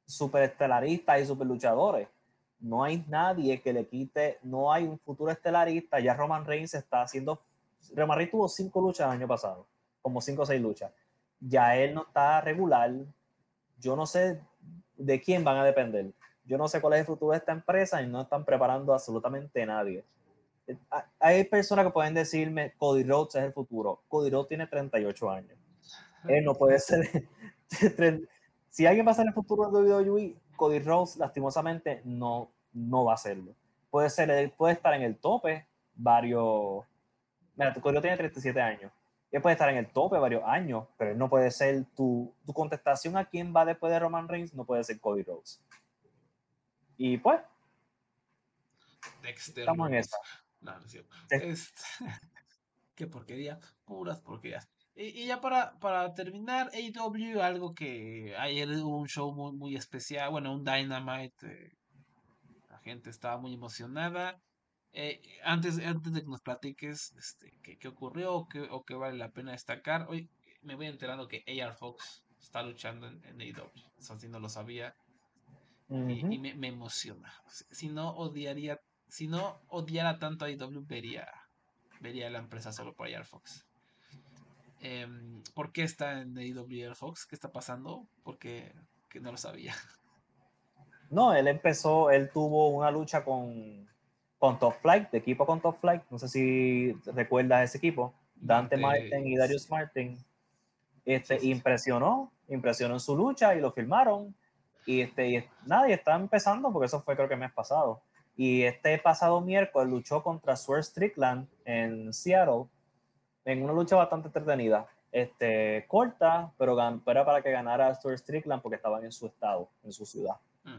super estelaristas y super luchadores. No hay nadie que le quite, no hay un futuro estelarista. Ya Roman Reigns está haciendo. Roman Reigns tuvo cinco luchas el año pasado, como cinco o seis luchas. Ya él no está regular. Yo no sé de quién van a depender. Yo no sé cuál es el futuro de esta empresa y no están preparando absolutamente nadie. Hay personas que pueden decirme, Cody Rhodes es el futuro. Cody Rhodes tiene 38 años. Él no puede ser. si alguien va a ser el futuro de WWE, Cody Rhodes lastimosamente no, no va a serlo. Puede, ser, puede estar en el tope varios... Mira, Cody Rhodes tiene 37 años. Él puede estar en el tope varios años, pero él no puede ser tu, tu contestación a quién va después de Roman Reigns, no puede ser Cody Rhodes. Y pues, estamos en esa. No, no es qué porquería, puras porquerías. Y, ya para, para terminar, AW, algo que ayer hubo un show muy, muy especial, bueno, un Dynamite, eh, la gente estaba muy emocionada. Eh, antes, antes de que nos platiques este, qué, qué ocurrió o qué, o qué vale la pena destacar, hoy me voy enterando que AR Fox está luchando en, en AW, eso sí no lo sabía. Y, me, me, emociona. Si no odiaría si no odiara tanto a IW, vería, vería la empresa solo por Air Fox. Em, ¿Por qué está en Air Fox? ¿Qué está pasando? Porque que no lo sabía. No, él empezó, él tuvo una lucha con, con Top Flight, de equipo con Top Flight. No sé si recuerdas ese equipo. Dante Martin y Darius Martin. Este, impresionó, impresionó en su lucha y lo filmaron. Y, este, y nada, está empezando porque eso fue creo que el mes pasado. Y este pasado miércoles luchó contra Swerve Strickland en Seattle en una lucha bastante entretenida. Este, corta, pero, era para que ganara Swerve Strickland porque estaban en su estado, en su ciudad. Mm.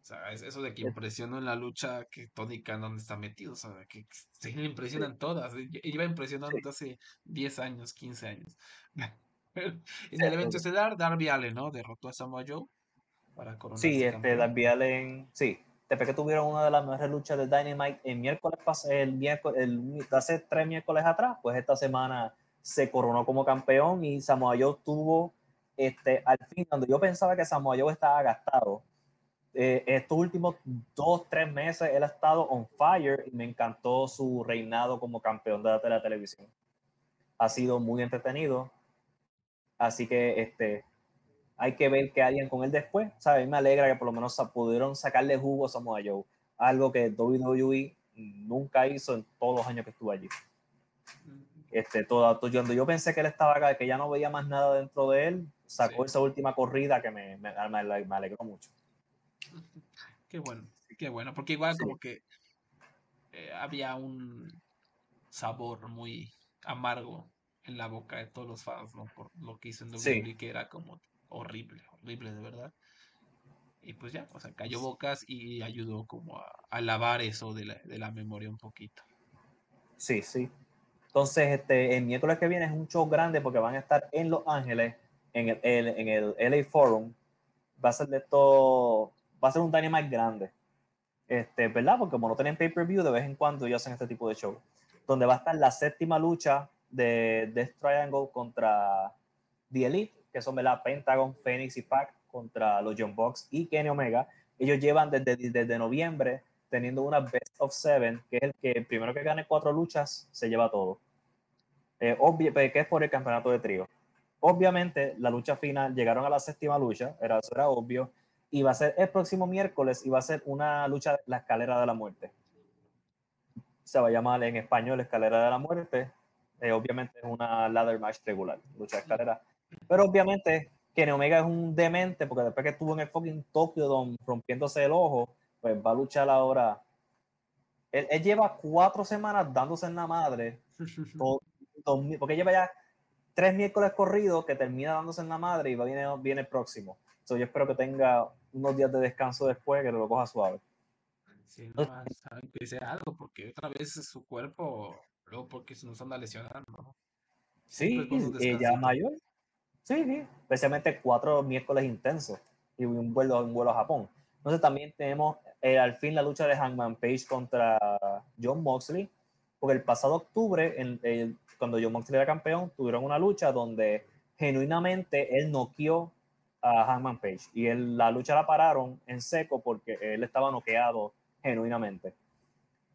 O sea, eso de que impresionó en la lucha que Tony Khan está metido, o sea, que se le impresionan todas. Iba impresionando hace 10 años, 15 años. en el evento estelar, Darby Allen, ¿no? Derrotó a Samoa Joe para coronar. Sí, este, Darby Allen, sí, después que tuvieron una de las mejores luchas de Dynamite el miércoles, el miércoles, el, hace tres miércoles atrás, pues esta semana se coronó como campeón y Samoa Joe tuvo, este, al fin, cuando yo pensaba que Samoa Joe estaba gastado, eh, estos últimos dos, tres meses él ha estado on fire y me encantó su reinado como campeón de la televisión. Ha sido muy entretenido. Así que este, hay que ver qué harían con él después. ¿sabes? Me alegra que por lo menos pudieron sacarle jugo a Samoa Joe, algo que WWE nunca hizo en todos los años que estuvo allí. Este, todo, yo, yo pensé que él estaba acá, que ya no veía más nada dentro de él, sacó esa última corrida que me, me, me, alegró mucho. Qué bueno, qué bueno, porque igual como que eh, había un sabor muy amargo en la boca de todos los fans, ¿no? Por lo que hizo en WWE, que era como horrible, horrible de verdad. Y pues ya, o sea, cayó bocas y ayudó como a, lavar eso de la, de la, memoria un poquito. Sí, sí. Entonces, este, el miércoles que viene es un show grande porque van a estar en Los Ángeles, en el, en el LA Forum. Va a ser de esto, va a ser un Dynamite grande. Este, ¿verdad? Porque como no tienen pay-per-view, de vez en cuando ellos hacen este tipo de show. Donde va a estar la séptima lucha de Death Triangle contra The Elite que son la Pentagon, Phoenix y Pac contra los John Box y Kenny Omega. Ellos llevan desde, desde noviembre teniendo una Best of Seven, que es el que primero que gane cuatro luchas se lleva todo. Eh, obvio, pues, que es por el campeonato de trío. Obviamente, la lucha final llegaron a la séptima lucha, era, eso era obvio, y va a ser el próximo miércoles y va a ser una lucha, la escalera de la muerte. Se va a llamar en español escalera de la muerte. Eh, obviamente es una ladder match regular, lucha de escalera. Pero obviamente Kenny Omega es un demente porque después que estuvo en el fucking Tokyo rompiéndose el ojo, pues va a luchar ahora. Él, lleva cuatro semanas dándose en la madre, porque lleva ya tres miércoles corridos que termina dándose en la madre y va, viene, viene el próximo. yo espero que tenga unos días de descanso después, que lo coja suave. Sí, no, que sea algo, porque otra vez su cuerpo, luego porque se nos anda lesionando. Sí, ella mayor. Sí, sí, especialmente cuatro miércoles intensos y un vuelo, un vuelo a Japón. Entonces también tenemos eh, al fin la lucha de Hangman Page contra John Moxley, porque el pasado octubre, en, cuando John Moxley era campeón, tuvieron una lucha donde genuinamente él noqueó a Hangman Page y él, la lucha la pararon en seco porque él estaba noqueado genuinamente.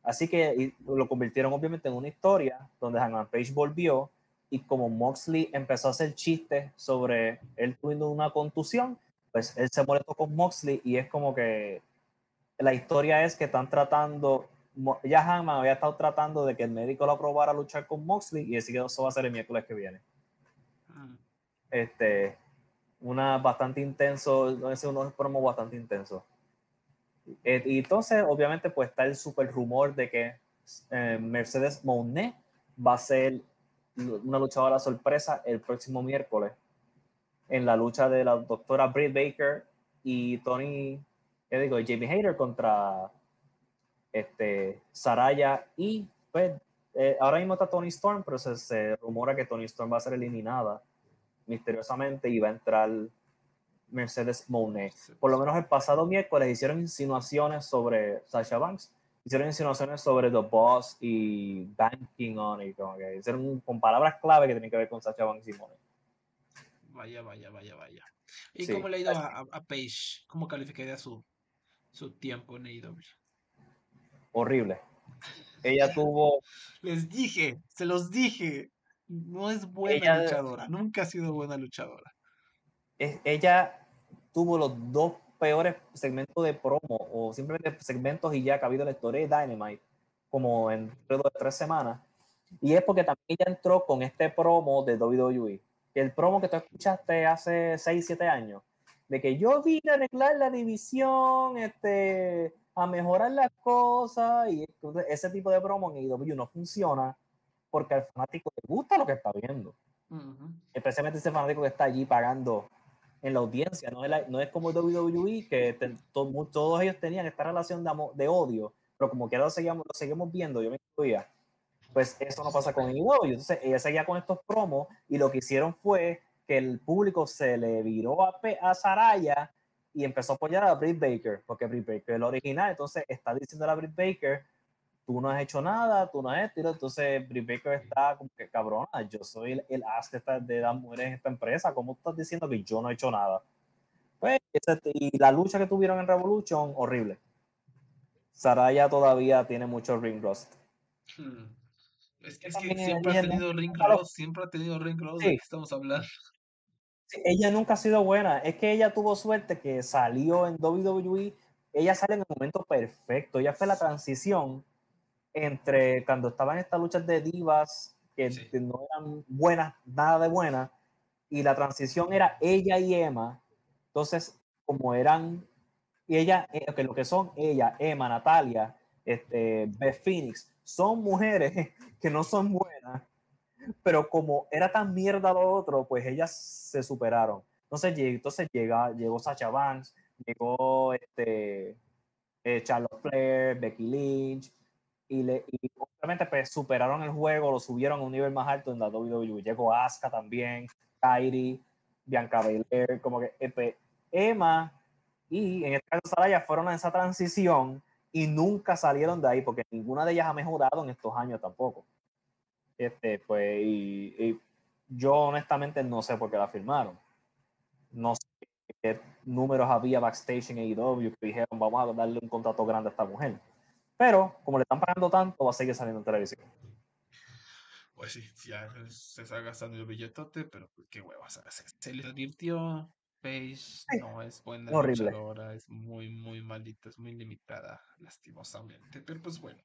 Así que lo convirtieron obviamente en una historia donde Hangman Page volvió y como Moxley empezó a hacer chistes sobre él tuviendo una contusión, pues él se molestó con Moxley y es como que la historia es que están tratando, ya Hangman había estado tratando de que el médico lo aprobara a luchar con Moxley y así que eso va a ser el miércoles que viene. Mm. Este, una bastante intenso, no es unos promos bastante intensos. Eh, y entonces, obviamente, pues está el super rumor de que eh, Mercedes Monet va a ser una luchadora sorpresa el próximo miércoles en la lucha de la doctora Britt Baker y Tony, ¿qué digo? Jamie Hayter contra este, Saraya y pues eh, ahora mismo está Tony Storm, pero se, se, rumora que Tony Storm va a ser eliminada misteriosamente y va a entrar Mercedes Monet. Por lo menos el pasado miércoles hicieron insinuaciones sobre Sasha Banks, hicieron insinuaciones sobre The Boss y Banking on it, como que hicieron con palabras clave que tienen que ver con Sasha Banks y Monet. Vaya, vaya, vaya, vaya. ¿Y cómo le ha ido a, a, Paige? ¿Cómo calificaría su, su tiempo en AEW? Horrible. Ella tuvo. Les dije, se los dije. No es buena luchadora. Nunca ha sido buena luchadora. ella tuvo los dos peores segmentos de promo o simplemente segmentos y ya que ha habido la historia de Dynamite como en de tres semanas. Y es porque también entró con este promo de WWE el promo que tú escuchaste hace 6, 7 años, de que yo vine a arreglar la división, este, a mejorar las cosas, y ese tipo de promo en IW no funciona porque al fanático le gusta lo que está viendo. Especialmente ese fanático que está allí pagando en la audiencia. No es, no es como WWE, que todos ellos tenían esta relación de, de odio, pero como que lo lo seguimos viendo, yo me incluía pues eso no pasa con IW. Entonces ella seguía con estos promos y lo que hicieron fue que el público se le viró a, a Saraya y empezó a apoyar a Britt Baker, porque Britt Baker es el original, entonces está diciendo a Britt Baker, tú no has hecho nada, tú no has hecho, entonces Britt Baker está como que cabrona, yo soy el, el as de, las mujeres en esta empresa, ¿cómo estás diciendo que yo no he hecho nada? Pues, y la lucha que tuvieron en Revolution, horrible. Saraya todavía tiene mucho ring rust. Hmm. Es que, siempre ha tenido ring cross, siempre ha tenido ring cross de que estamos hablando. ella nunca ha sido buena. Es que ella tuvo suerte que salió en WWE. Ella sale en el momento perfecto. Ella fue la transición entre cuando estaban estas luchas de divas que, no eran buenas, nada de buenas, y la transición era ella y Emma. Entonces, como eran, y ella, eh, que lo que son ella, Emma, Natalia, este, Beth Phoenix, son mujeres que no son buenas, pero como era tan mierda lo otro, pues ellas se superaron. Entonces, entonces llega, llegó Sacha Banks, llegó este, eh, Charlotte Flair, Becky Lynch, y, le, y obviamente pues superaron el juego, lo subieron a un nivel más alto en la WWE. Llegó Asuka también, Kairi, Bianca Belair, como que eh, pues, Emma y en este caso Saraya fueron a esa transición y nunca salieron de ahí porque ninguna de ellas ha mejorado en estos años tampoco. Este, pues, y, yo honestamente no sé por qué la firmaron. No sé qué números había backstage en AEW que dijeron vamos a darle un contrato grande a esta mujer. Pero como le están pagando tanto, va a seguir saliendo en televisión. Pues sí, ya se está gastando el billetote, pero pues, qué huevas. Se le advirtió, no es buena Horrible. luchadora, es muy, muy malita, es muy limitada, lastimosamente. Pero pues bueno,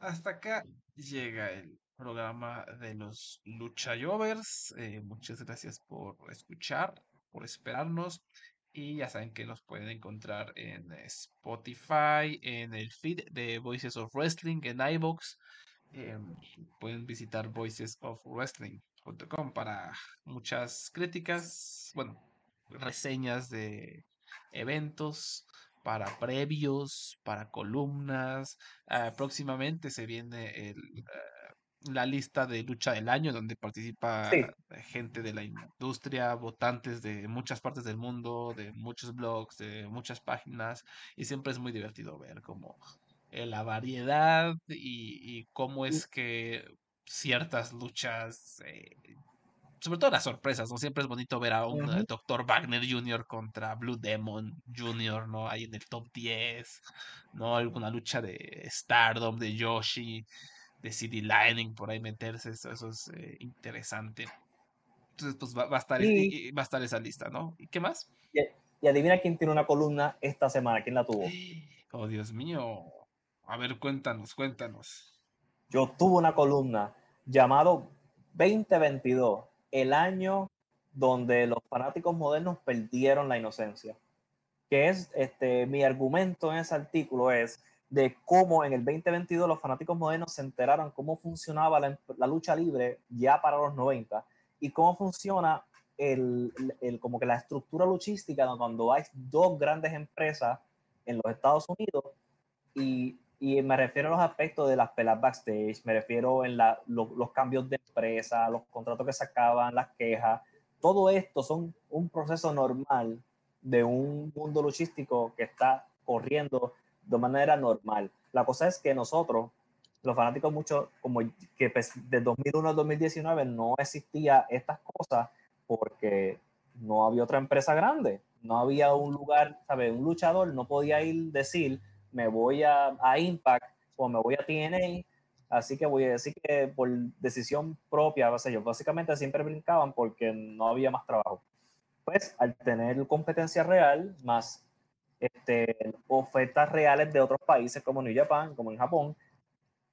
hasta acá llega el programa de los Luchayovers. Eh, muchas gracias por escuchar, por esperarnos. Y ya saben que nos pueden encontrar en Spotify, en el feed de Voices of Wrestling, en iBox. Em, pueden visitar voicesofwrestling.com para muchas críticas. Bueno, reseñas de eventos, para previos, para columnas. Ah, próximamente se viene el, ah, la lista de lucha del año donde participa gente de la industria, votantes de muchas partes del mundo, de muchos blogs, de muchas páginas y siempre es muy divertido ver como eh, la variedad y, y cómo es que ciertas luchas, eh, sobre todo las sorpresas, ¿no? Siempre es bonito ver a un Dr. Wagner Jr. contra Blue Demon Jr., ¿no? Ahí en el top 10, ¿no? Alguna lucha de Stardom, de Yoshi, de CD Lightning, por ahí meterse, eso, es eh, interesante. Entonces, pues va, a estar, va a estar esa lista, ¿no? ¿Y qué más? Y, y adivina quién tiene una columna esta semana, quién la tuvo. Oh, Dios mío. A ver, cuéntanos, cuéntanos. Yo tuve una columna llamado 2022, el año donde los fanáticos modernos perdieron la inocencia. Que es este mi argumento en ese artículo es de cómo en el 2022 los fanáticos modernos se enteraron cómo funcionaba la, lucha libre ya para los 90 y cómo funciona el, el, como que la estructura luchística cuando hay dos grandes empresas en los Estados Unidos y, y me refiero a los aspectos de las pelas backstage, me refiero en la, los cambios de empresa, los contratos que se acaban, las quejas, todo esto son un proceso normal de un mundo luchístico que está corriendo de manera normal. La cosa es que nosotros, los fanáticos mucho, como que pues, de 2001 al 2019 no existía estas cosas porque no había otra empresa grande no había un lugar, ¿sabes? Un luchador no podía ir decir, me voy a, a Impact o me voy a TNA, así que voy a decir que por decisión propia, o sea, ellos básicamente siempre brincaban porque no había más trabajo. Pues al tener competencia real, más este, ofertas reales de otros países como New Japan, como en Japón,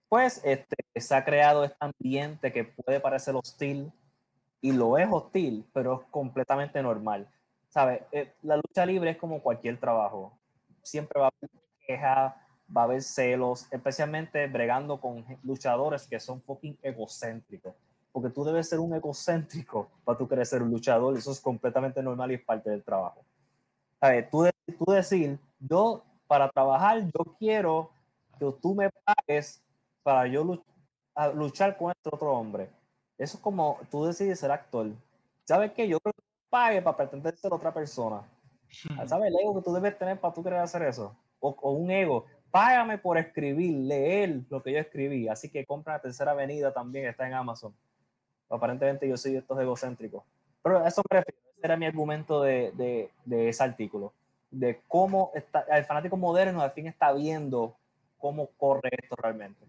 pues este, se ha creado este ambiente que puede parecer hostil y lo es hostil, pero es completamente normal. ¿sabes? Eh, la lucha libre es como cualquier trabajo. Siempre va a haber quejas, va a haber celos, especialmente bregando con luchadores que son fucking egocéntricos. Porque tú debes ser un egocéntrico para tú querer ser un luchador. Eso es completamente normal y es parte del trabajo. ¿Sabes? Tú, tú decir, yo para trabajar, yo quiero que tú me pagues para yo luchar con este otro hombre. Eso es como tú decides ser actor. ¿Sabes qué? Yo creo que pague para pretender ser otra persona. ¿Sabes el ego que tú debes tener para tú querer hacer eso? O, un ego, págame por escribir, leer lo que yo escribí. Así que compra la tercera avenida también, está en Amazon. Aparentemente yo soy de estos egocéntricos. Pero eso me refiero, era mi argumento de, de, de, ese artículo. De cómo está, el fanático moderno al fin está viendo cómo corre esto realmente.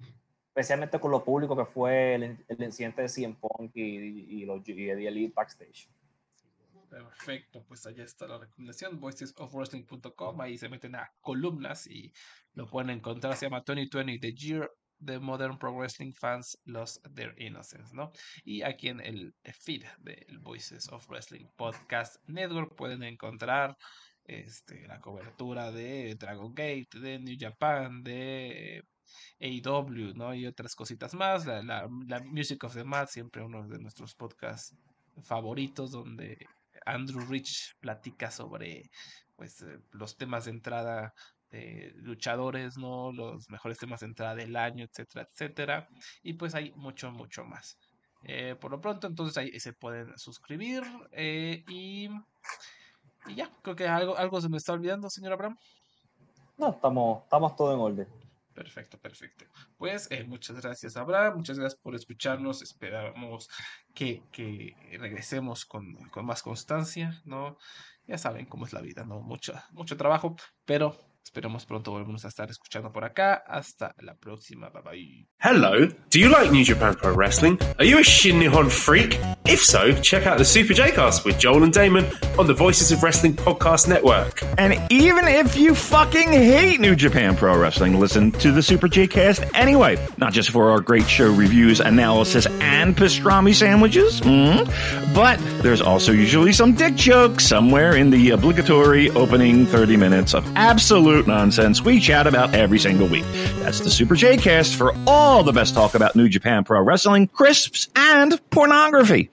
Especialmente con lo público que fue el, el incidente de CM Punk y, y, y, los, y Elite backstage. Perfecto, pues allá está la recomendación, voicesofwrestling.com, ahí se meten a columnas y lo pueden encontrar, se llama 2020 The Year the Modern Pro Wrestling Fans Lost Their Innocence, ¿no? Y aquí en el feed del Voices of Wrestling Podcast Network pueden encontrar este, la cobertura de Dragon Gate, de New Japan, de AEW, ¿no? Y otras cositas más, la, Music of the Mat, siempre uno de nuestros podcasts favoritos donde Andrew Rich platica sobre pues, eh, los temas de entrada de luchadores, ¿no? Los mejores temas de entrada del año, etcétera, etcétera. Y pues hay mucho, mucho más. Eh, por lo pronto, entonces ahí se pueden suscribir. Eh, y, y, ya, creo que algo, algo se me está olvidando, señor Abraham. No, estamos, estamos todo en orden. Perfecto, perfecto. Pues eh, muchas gracias, Abraham. Muchas gracias por escucharnos. Esperamos que, que regresemos con, con, más constancia, ¿no? Ya saben cómo es la vida, ¿no? Mucho, mucho trabajo, pero Esperemos pronto volvemos a estar escuchando por acá. Hasta la próxima. Bye bye. Hello. Do you like New Japan Pro Wrestling? Are you a Shin Nihon freak? If so, check out the Super J-Cast with Joel and Damon on the Voices of Wrestling podcast network. And even if you fucking hate New Japan Pro Wrestling, listen to the Super J-Cast anyway. Not just for our great show reviews, analysis, and pastrami sandwiches, mm, but there's also usually some dick jokes somewhere in the obligatory opening 30 minutes of absolute absolute nonsense we chat about every single week. That's the Super J Cast for all the best talk about New Japan Pro Wrestling, crisps, and pornography.